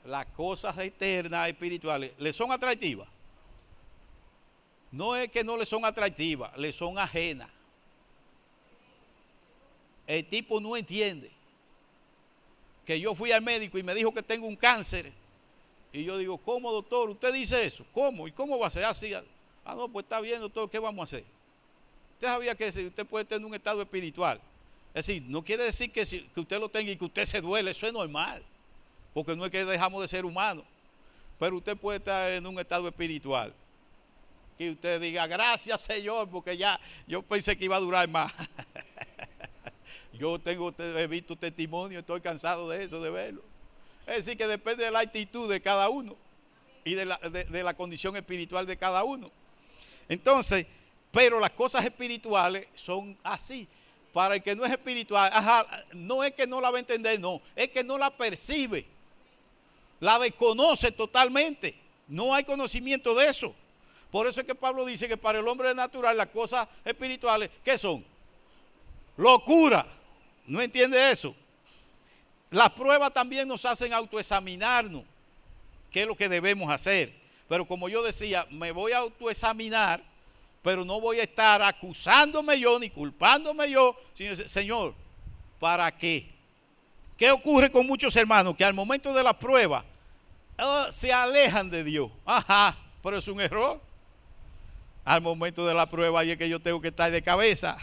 Las cosas eternas, espirituales, ¿le son atractivas? No es que no le son atractivas, le son ajenas. El tipo no entiende que yo fui al médico y me dijo que tengo un cáncer. Y yo digo, ¿cómo, doctor? Usted dice eso. ¿Cómo? ¿Y cómo va a ser así? Ah, no, pues está bien, doctor, ¿qué vamos a hacer? Usted sabía que usted puede tener un estado espiritual. Es decir, no quiere decir que, que usted lo tenga y que usted se duele, eso es normal. Porque no es que dejamos de ser humanos. Pero usted puede estar en un estado espiritual. Que usted diga, gracias Señor, porque ya yo pensé que iba a durar más. yo tengo, he visto testimonio, estoy cansado de eso, de verlo. Es decir, que depende de la actitud de cada uno y de la, de la condición espiritual de cada uno. Entonces, pero las cosas espirituales son así. Para el que no es espiritual, no es que no la va a entender, no, es que no la percibe. La desconoce totalmente. No hay conocimiento de eso. Por eso es que Pablo dice que para el hombre natural las cosas espirituales, ¿qué son? Locura. ¿No entiende eso? Las pruebas también nos hacen autoexaminarnos. ¿Qué es lo que debemos hacer? Pero como yo decía, me voy a autoexaminar pero no voy a estar acusándome yo ni culpándome yo, Señor, ¿para qué? ¿Qué ocurre con muchos hermanos que al momento de la prueba ah, se alejan de Dios? Ajá, pero es un error. Al momento de la prueba ahí es que yo tengo que estar de cabeza.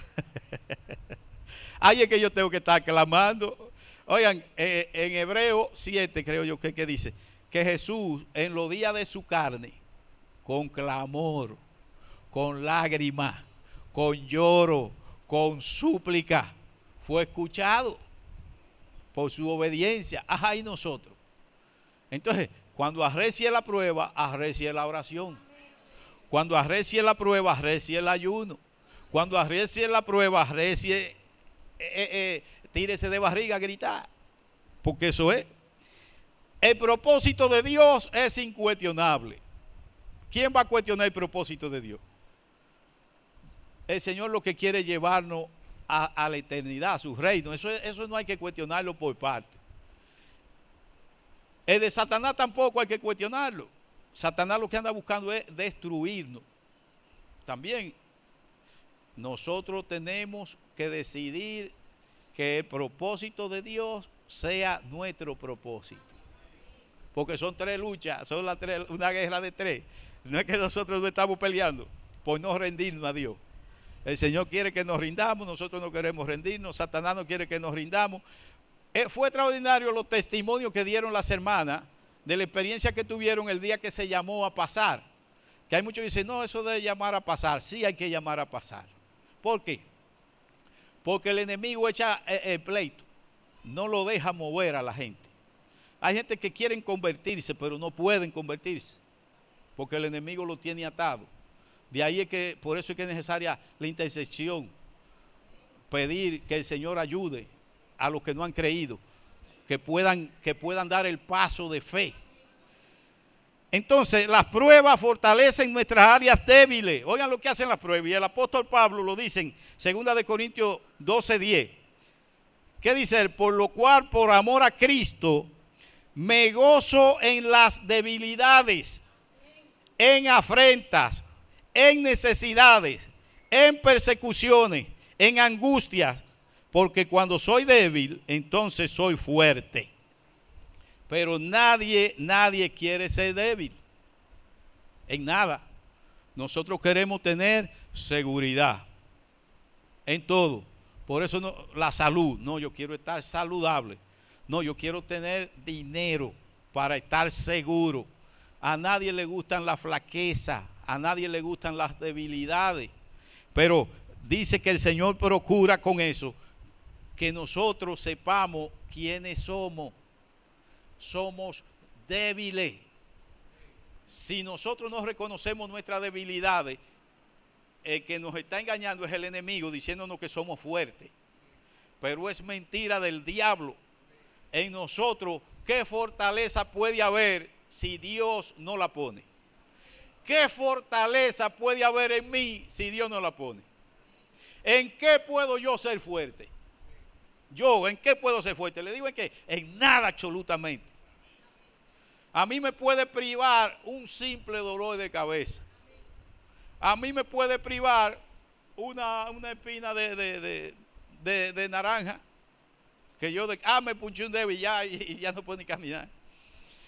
ahí es que yo tengo que estar clamando. Oigan, eh, en Hebreo 7 creo yo que, que dice que Jesús en los días de su carne, con clamor, con lágrimas, con lloro, con súplica, fue escuchado por su obediencia. Ajá, y nosotros. Entonces, cuando arrecie la prueba, arrecie la oración. Cuando arrecie la prueba, arrecie el ayuno. Cuando arrecie la prueba, arrecie, eh, eh, eh, tírese de barriga a gritar. Porque eso es. El propósito de Dios es incuestionable. ¿Quién va a cuestionar el propósito de Dios? El Señor lo que quiere llevarnos a, la eternidad, a su reino. Eso, eso no hay que cuestionarlo por parte. El de Satanás tampoco hay que cuestionarlo. Satanás lo que anda buscando es destruirnos. También nosotros tenemos que decidir que el propósito de Dios sea nuestro propósito. Porque son tres luchas, son una guerra de tres. No es que nosotros no estamos peleando por no rendirnos a Dios. El Señor quiere que nos rindamos, nosotros no queremos rendirnos, Satanás no quiere que nos rindamos. Eh, fue extraordinario los testimonios que dieron las hermanas de la experiencia que tuvieron el día que se llamó a pasar. Que hay muchos que dicen, no, eso de llamar a pasar, sí hay que llamar a pasar. ¿Por qué? Porque el enemigo echa eh, el pleito, no lo deja mover a la gente. Hay gente que quieren convertirse, pero no pueden convertirse, porque el enemigo lo tiene atado. De ahí es que, por eso es que es necesaria la intersección. Pedir que el Señor ayude a los que no han creído, que puedan, que puedan dar el paso de fe. Entonces, las pruebas fortalecen nuestras áreas débiles. Oigan lo que hacen las pruebas. Y el apóstol Pablo lo dice en 2 de Corintios 12, 10. ¿Qué dice Por lo cual, por amor a Cristo, me gozo en las debilidades, en afrentas, en necesidades, en persecuciones, en angustias, porque cuando soy débil, entonces soy fuerte. Pero nadie, nadie quiere ser débil. En nada. Nosotros queremos tener seguridad en todo. Por eso la salud. No, yo quiero estar saludable. No, yo quiero tener dinero para estar seguro. A nadie le gustan la flaqueza, a nadie le gustan las debilidades. Pero dice que el Señor procura con eso que nosotros sepamos quiénes somos. Somos débiles. Si nosotros no reconocemos nuestras debilidades, el que nos está engañando es el enemigo diciéndonos que somos fuertes. Pero es mentira del diablo en nosotros, ¿qué fortaleza puede haber si Dios no la pone? ¿Qué fortaleza puede haber en mí si Dios no la pone? ¿En qué puedo yo ser fuerte? Yo, ¿en qué puedo ser fuerte? Le digo en qué, en nada absolutamente. A mí me puede privar un simple dolor de cabeza. A mí me puede privar una, espina de, de naranja que yo, de, ah, me punché un dedo y ya, y ya no puedo ni caminar.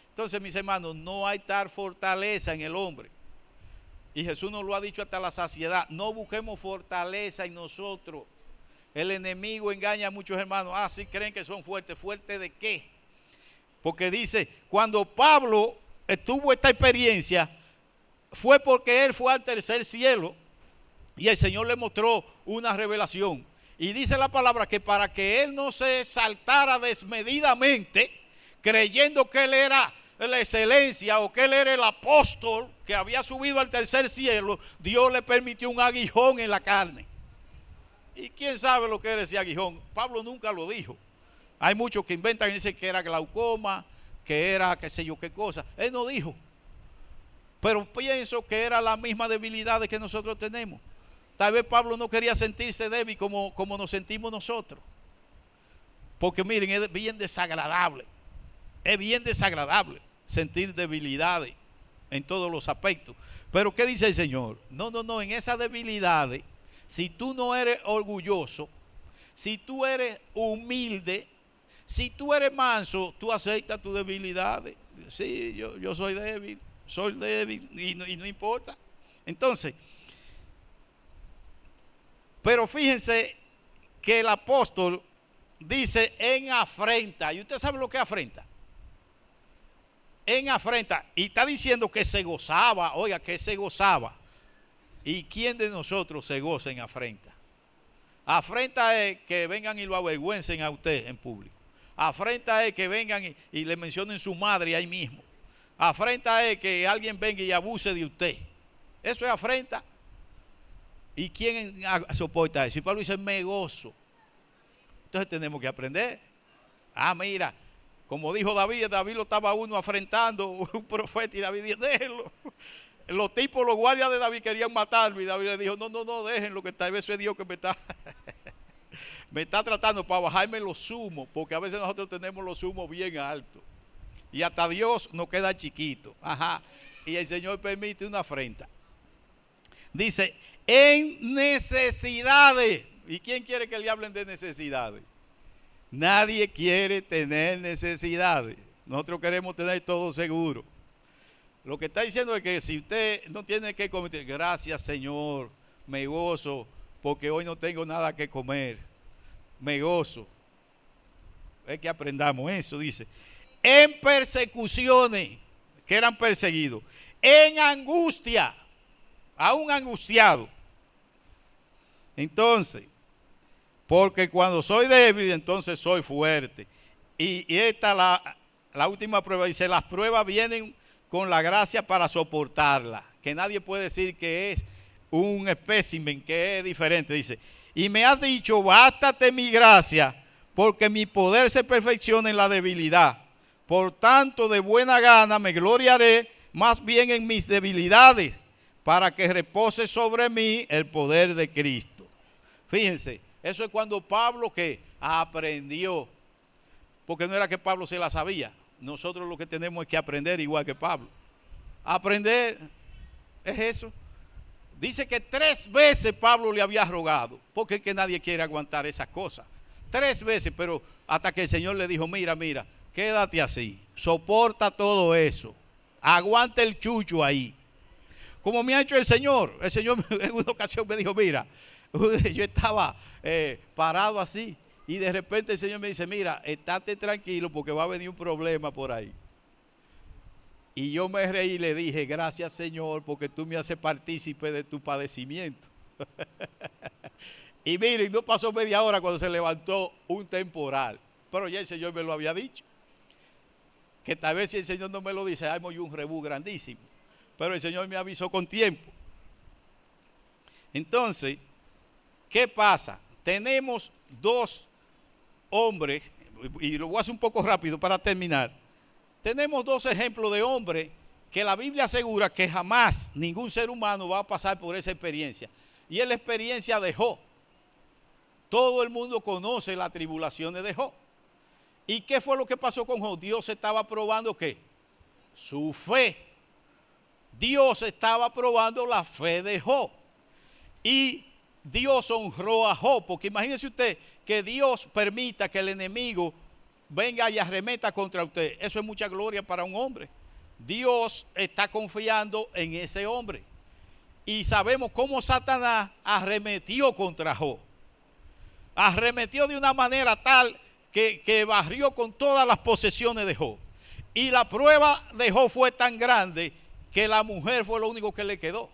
Entonces, mis hermanos, no hay tal fortaleza en el hombre. Y Jesús nos lo ha dicho hasta la saciedad. No busquemos fortaleza en nosotros. El enemigo engaña a muchos hermanos. Ah, sí creen que son fuertes. ¿Fuertes de qué? Porque dice, cuando Pablo tuvo esta experiencia, fue porque él fue al tercer cielo y el Señor le mostró una revelación. Y dice la palabra que para que él no se saltara desmedidamente, creyendo que él era la excelencia o que él era el apóstol que había subido al tercer cielo, Dios le permitió un aguijón en la carne. Y quién sabe lo que era ese aguijón. Pablo nunca lo dijo. Hay muchos que inventan y dicen que era glaucoma, que era qué sé yo qué cosa. Él no dijo. Pero pienso que era la misma debilidad que nosotros tenemos. Tal vez Pablo no quería sentirse débil como, como nos sentimos nosotros. Porque miren, es bien desagradable. Es bien desagradable sentir debilidades en todos los aspectos. Pero ¿qué dice el Señor? No, no, no, en esas debilidades, si tú no eres orgulloso, si tú eres humilde, si tú eres manso, tú aceptas tus debilidades. Sí, yo, yo soy débil, soy débil y y no importa. Entonces, pero fíjense que el apóstol dice en afrenta. ¿Y usted sabe lo que afrenta? En afrenta. Y está diciendo que se gozaba. Oiga, que se gozaba. ¿Y quién de nosotros se goza en afrenta? Afrenta es que vengan y lo avergüencen a usted en público. Afrenta es que vengan y, le mencionen su madre ahí mismo. Afrenta es que alguien venga y abuse de usted. Eso es afrenta. ¿Y quién soporta eso? Y Pablo dice, me gozo. Entonces tenemos que aprender. Ah, mira, como dijo David, David lo estaba uno afrentando, un profeta, y David dijo, déjenlo. Los tipos, los guardias de David querían matarlo, y David le dijo, no, no, no, déjenlo, que tal vez es Dios que me está, me está tratando para bajarme los sumos, porque a veces nosotros tenemos los sumos bien altos. Y hasta Dios nos queda chiquito. Ajá. Y el Señor permite una afrenta. Dice, en necesidades. ¿Y quién quiere que le hablen de necesidades? Nadie quiere tener necesidades. Nosotros queremos tener todo seguro. Lo que está diciendo es que si usted no tiene que comer, gracias Señor, me gozo, porque hoy no tengo nada que comer. Me gozo. Es que aprendamos eso, dice. En persecuciones, que eran perseguidos. En angustia, aún angustiado entonces, porque cuando soy débil, entonces soy fuerte. Y, esta la, la última prueba dice, las pruebas vienen con la gracia para soportarla. Que nadie puede decir que es un espécimen que es diferente. Dice, y me has dicho, bástate mi gracia, porque mi poder se perfecciona en la debilidad. Por tanto, de buena gana me gloriaré más bien en mis debilidades, para que repose sobre mí el poder de Cristo. Fíjense, eso es cuando Pablo que aprendió, porque no era que Pablo se la sabía. Nosotros lo que tenemos es que aprender igual que Pablo. Aprender es eso. Dice que tres veces Pablo le había rogado, porque es que nadie quiere aguantar esas cosas. Tres veces, pero hasta que el Señor le dijo, mira, mira, quédate así, soporta todo eso, aguanta el chucho ahí. Como me ha hecho el Señor, el Señor en una ocasión me dijo, mira, yo estaba eh, parado así y de repente el Señor me dice, mira, estate tranquilo porque va a venir un problema por ahí. Y yo me reí y le dije, gracias Señor porque tú me haces partícipe de tu padecimiento. y miren, no pasó media hora cuando se levantó un temporal. Pero ya el Señor me lo había dicho. Que tal vez si el Señor no me lo dice, hay un rebú grandísimo. Pero el Señor me avisó con tiempo. Entonces, ¿qué pasa? Tenemos dos hombres, y lo voy a hacer un poco rápido para terminar. Tenemos dos ejemplos de hombres que la Biblia asegura que jamás ningún ser humano va a pasar por esa experiencia. Y es la experiencia de Job. Todo el mundo conoce las tribulaciones de Job. ¿Y qué fue lo que pasó con Job? Dios estaba probando qué? Su fe. Dios estaba probando la fe de Job. Y Dios honró a Job, porque imagínese usted que Dios permita que el enemigo venga y arremeta contra usted. Eso es mucha gloria para un hombre. Dios está confiando en ese hombre. Y sabemos cómo Satanás arremetió contra Job. Arremetió de una manera tal que, que barrió con todas las posesiones de Job. Y la prueba de Job fue tan grande que la mujer fue lo único que le quedó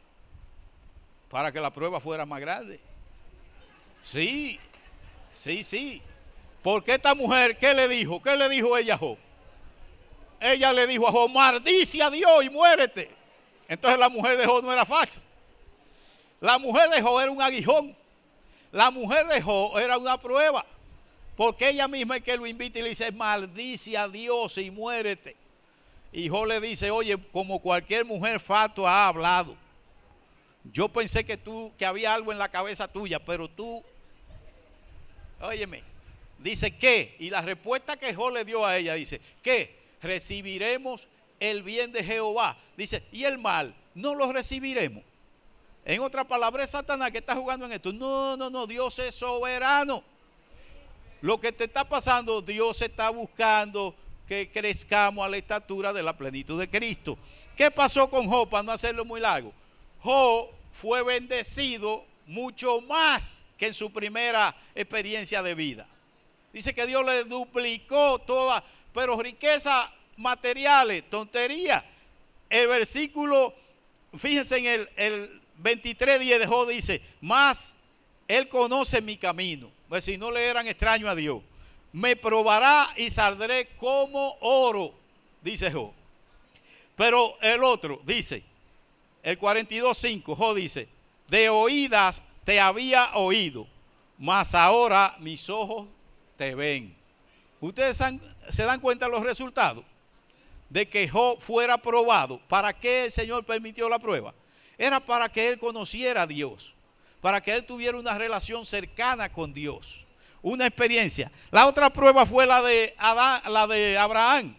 para que la prueba fuera más grande. Sí, sí, sí. Porque esta mujer, ¿qué le dijo? ¿Qué le dijo ella a Job? Ella le dijo a Job, maldice a Dios y muérete. Entonces la mujer de Job no era fax. La mujer de Job era un aguijón. La mujer de Job era una prueba. Porque ella misma es que lo invita y le dice, maldice a Dios y muérete. Y Job le dice, oye, como cualquier mujer fatua ha hablado. Yo pensé que tú, que había algo en la cabeza tuya, pero tú, óyeme, dice que, y la respuesta que Job le dio a ella dice, que recibiremos el bien de Jehová. Dice, y el mal, no lo recibiremos. En otra palabra, es Satanás que está jugando en esto. No, no, no, Dios es soberano. Lo que te está pasando, Dios está buscando que crezcamos a la estatura de la plenitud de Cristo. ¿Qué pasó con Job para no hacerlo muy largo? Job fue bendecido mucho más que en su primera experiencia de vida. Dice que Dios le duplicó toda, pero riquezas materiales, tontería. El versículo, fíjense en el, el 23 de Job dice, más él conoce mi camino. Pues si no le eran extraño a Dios, me probará y saldré como oro, dice Job. Pero el otro dice, el 42.5, Jo dice, de oídas te había oído, mas ahora mis ojos te ven. Ustedes se dan cuenta de los resultados de que Job fuera probado. ¿Para qué el Señor permitió la prueba? Era para que él conociera a Dios, para que él tuviera una relación cercana con Dios, una experiencia. La otra prueba fue la de, la de Abraham.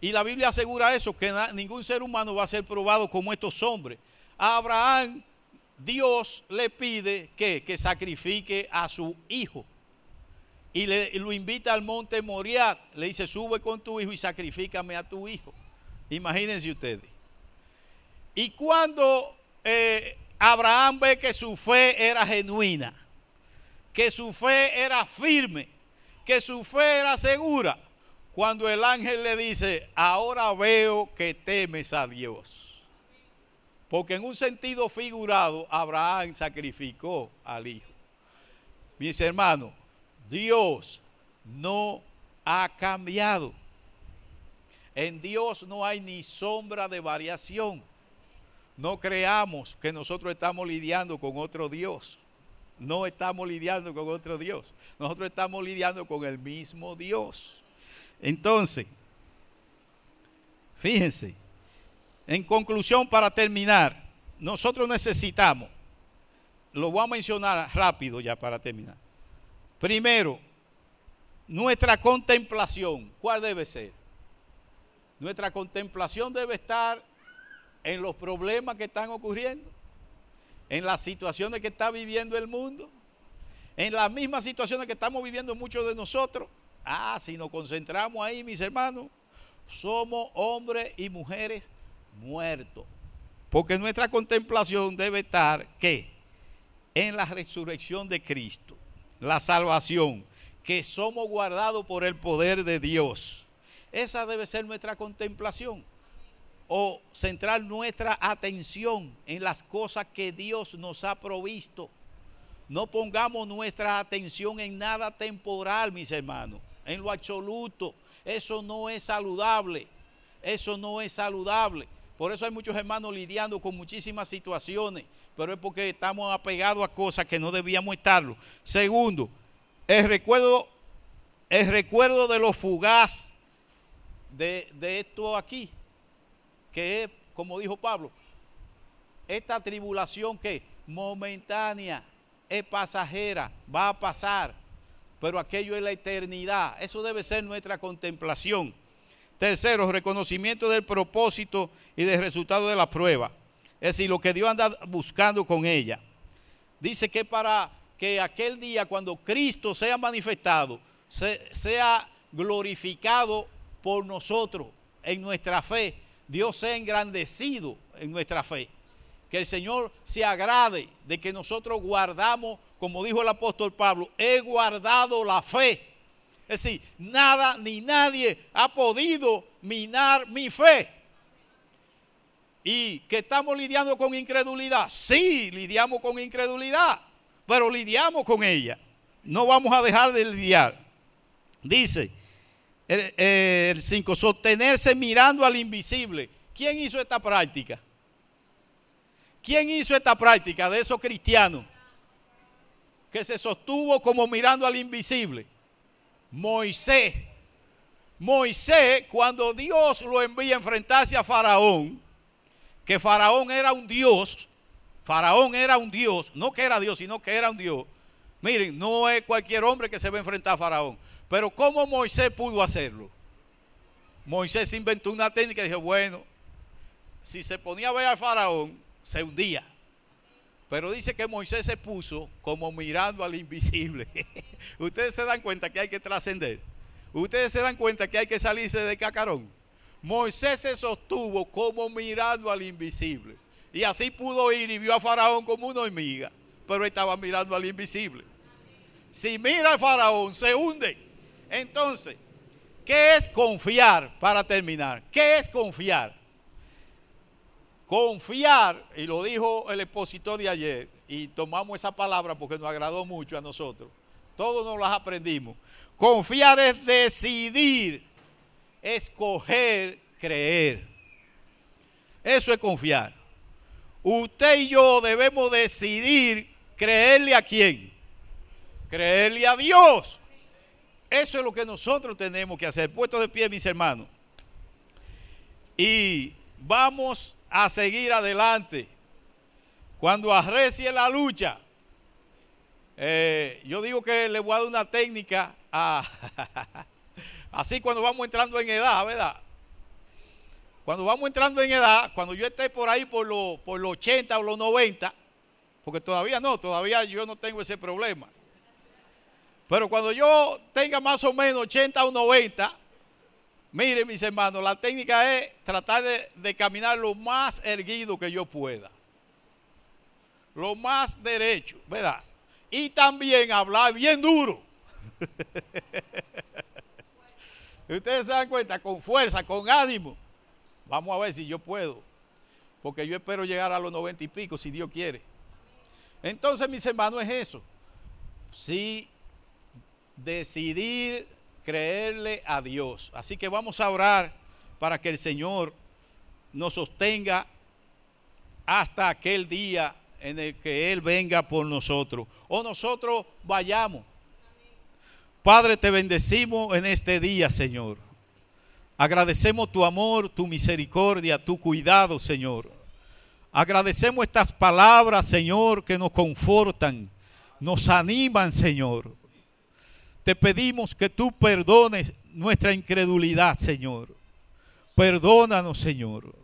Y la Biblia asegura eso, que ningún ser humano va a ser probado como estos hombres. A Abraham Dios le pide que, que sacrifique a su hijo. Y, le, lo invita al monte Moriah. Le dice, sube con tu hijo y sacrifícame a tu hijo. Imagínense ustedes. Y cuando eh, Abraham ve que su fe era genuina, que su fe era firme, que su fe era segura, cuando el ángel le dice, ahora veo que temes a Dios. Porque en un sentido figurado, Abraham sacrificó al hijo. Mis hermanos, Dios no ha cambiado. En Dios no hay ni sombra de variación. no creamos que nosotros estamos lidiando con otro Dios. No estamos lidiando con otro Dios. Nosotros estamos lidiando con el mismo Dios. Entonces, fíjense, en conclusión para terminar, nosotros necesitamos, lo voy a mencionar rápido ya para terminar. Primero, nuestra contemplación, ¿cuál debe ser? Nuestra contemplación debe estar en los problemas que están ocurriendo, en las situaciones que está viviendo el mundo, en las mismas situaciones que estamos viviendo muchos de nosotros. Ah, si nos concentramos ahí, mis hermanos, somos hombres y mujeres muertos. Porque nuestra contemplación debe estar, ¿qué? En la resurrección de Cristo, la salvación, que somos guardados por el poder de Dios. Esa debe ser nuestra contemplación o centrar nuestra atención en las cosas que Dios nos ha provisto. No pongamos nuestra atención en nada temporal, mis hermanos, en lo absoluto. Eso no es saludable. Eso no es saludable. Por eso hay muchos hermanos lidiando con muchísimas situaciones, pero es porque estamos apegados a cosas que no debíamos estarlo. Segundo, el recuerdo, el recuerdo de lo fugaz de, de esto aquí que es, como dijo Pablo, esta tribulación que momentánea, es pasajera, va a pasar, pero aquello es la eternidad. Eso debe ser nuestra contemplación. Tercero, reconocimiento del propósito y del resultado de la prueba. Es decir, lo que Dios anda buscando con ella. Dice que para que aquel día cuando Cristo sea manifestado, sea glorificado por nosotros en nuestra fe Dios sea engrandecido en nuestra fe. Que el Señor se agrade de que nosotros guardamos, como dijo el apóstol Pablo, he guardado la fe. Es decir, nada ni nadie ha podido minar mi fe. Y que estamos lidiando con incredulidad. Sí, lidiamos con incredulidad, pero lidiamos con ella. No vamos a dejar de lidiar. Dice, el 5, sostenerse mirando al invisible. ¿Quién hizo esta práctica? ¿Quién hizo esta práctica de esos cristianos? Que se sostuvo como mirando al invisible. Moisés. Moisés, cuando Dios lo envía a enfrentarse a Faraón, que Faraón era un Dios, Faraón era un Dios, no que era Dios, sino que era un Dios. Miren, no es cualquier hombre que se va a enfrentar a Faraón. Pero ¿cómo Moisés pudo hacerlo? Moisés inventó una técnica y dijo, bueno, si se ponía a ver al faraón, se hundía. Pero dice que Moisés se puso como mirando al invisible. Ustedes se dan cuenta que hay que trascender. Ustedes se dan cuenta que hay que salirse de cacarón. Moisés se sostuvo como mirando al invisible. Y así pudo ir y vio a Faraón como una hormiga. Pero estaba mirando al invisible. Si mira al Faraón, se hunde. Entonces, ¿qué es confiar para terminar? ¿Qué es confiar? Confiar, y lo dijo el expositor de ayer, y tomamos esa palabra porque nos agradó mucho a nosotros. Todos nos las aprendimos. Confiar es decidir, escoger, creer. Eso es confiar. Usted y yo debemos decidir creerle a quién. Creerle a Dios. Eso es lo que nosotros tenemos que hacer. Puesto de pie, mis hermanos. Y vamos a seguir adelante. Cuando arrecie la lucha, eh, yo digo que le voy a dar una técnica así cuando vamos entrando en edad, ¿verdad? Cuando vamos entrando en edad, cuando yo esté por ahí por, por los 80 o los 90, porque todavía no, todavía yo no tengo ese problema. Pero cuando yo tenga más o menos 80 o 90, miren mis hermanos, la técnica es tratar de, caminar lo más erguido que yo pueda. Lo más derecho, ¿verdad? Y también hablar bien duro. Ustedes se dan cuenta, con fuerza, con ánimo. Vamos a ver si yo puedo. Porque yo espero llegar a los 90 y pico, si Dios quiere. Entonces, mis hermanos, es eso. Si decidir creerle a Dios. Así que vamos a orar para que el Señor nos sostenga hasta aquel día en el que Él venga por nosotros o nosotros vayamos. Padre, te bendecimos en este día, Señor. Agradecemos tu amor, tu misericordia, tu cuidado, Señor. Agradecemos estas palabras, Señor, que nos confortan, nos animan, Señor. Te pedimos que tú perdones nuestra incredulidad, Señor. Perdónanos, Señor.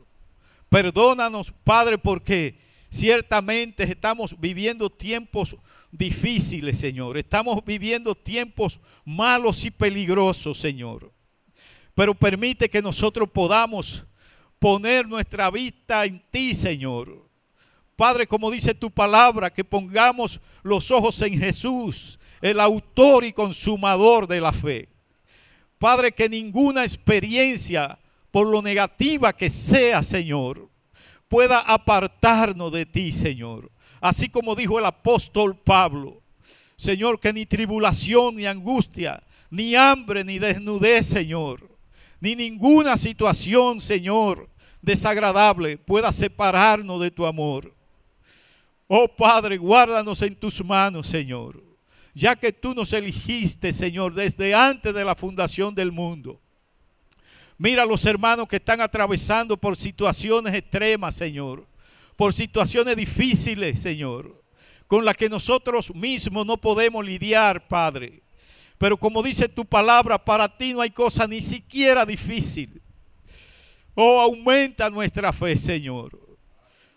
Perdónanos, Padre, porque ciertamente estamos viviendo tiempos difíciles, Señor. Estamos viviendo tiempos malos y peligrosos, Señor. Pero permite que nosotros podamos poner nuestra vista en ti, Señor. Padre, como dice tu palabra, que pongamos los ojos en Jesús, el autor y consumador de la fe. Padre, que ninguna experiencia, por lo negativa que sea, Señor, pueda apartarnos de ti, Señor. Así como dijo el apóstol Pablo, Señor, que ni tribulación, ni angustia, ni hambre, ni desnudez, Señor, ni ninguna situación, Señor, desagradable pueda separarnos de tu amor. Oh Padre, guárdanos en tus manos, Señor, ya que tú nos eligiste, Señor, desde antes de la fundación del mundo. Mira a los hermanos que están atravesando por situaciones extremas, Señor, por situaciones difíciles, Señor, con las que nosotros mismos no podemos lidiar, Padre. Pero como dice tu palabra, para ti no hay cosa ni siquiera difícil. Oh, aumenta nuestra fe, Señor.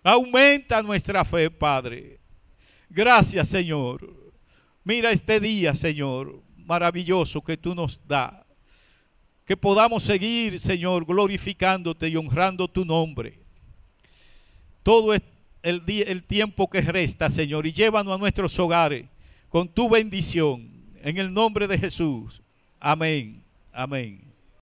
Aumenta nuestra fe, Padre. Gracias, Señor. Mira este día, Señor, maravilloso que tú nos das. Que podamos seguir, Señor, glorificándote y honrando tu nombre. Todo el, tiempo que resta, Señor, y llévanos a nuestros hogares con tu bendición en el nombre de Jesús. Amén. Amén.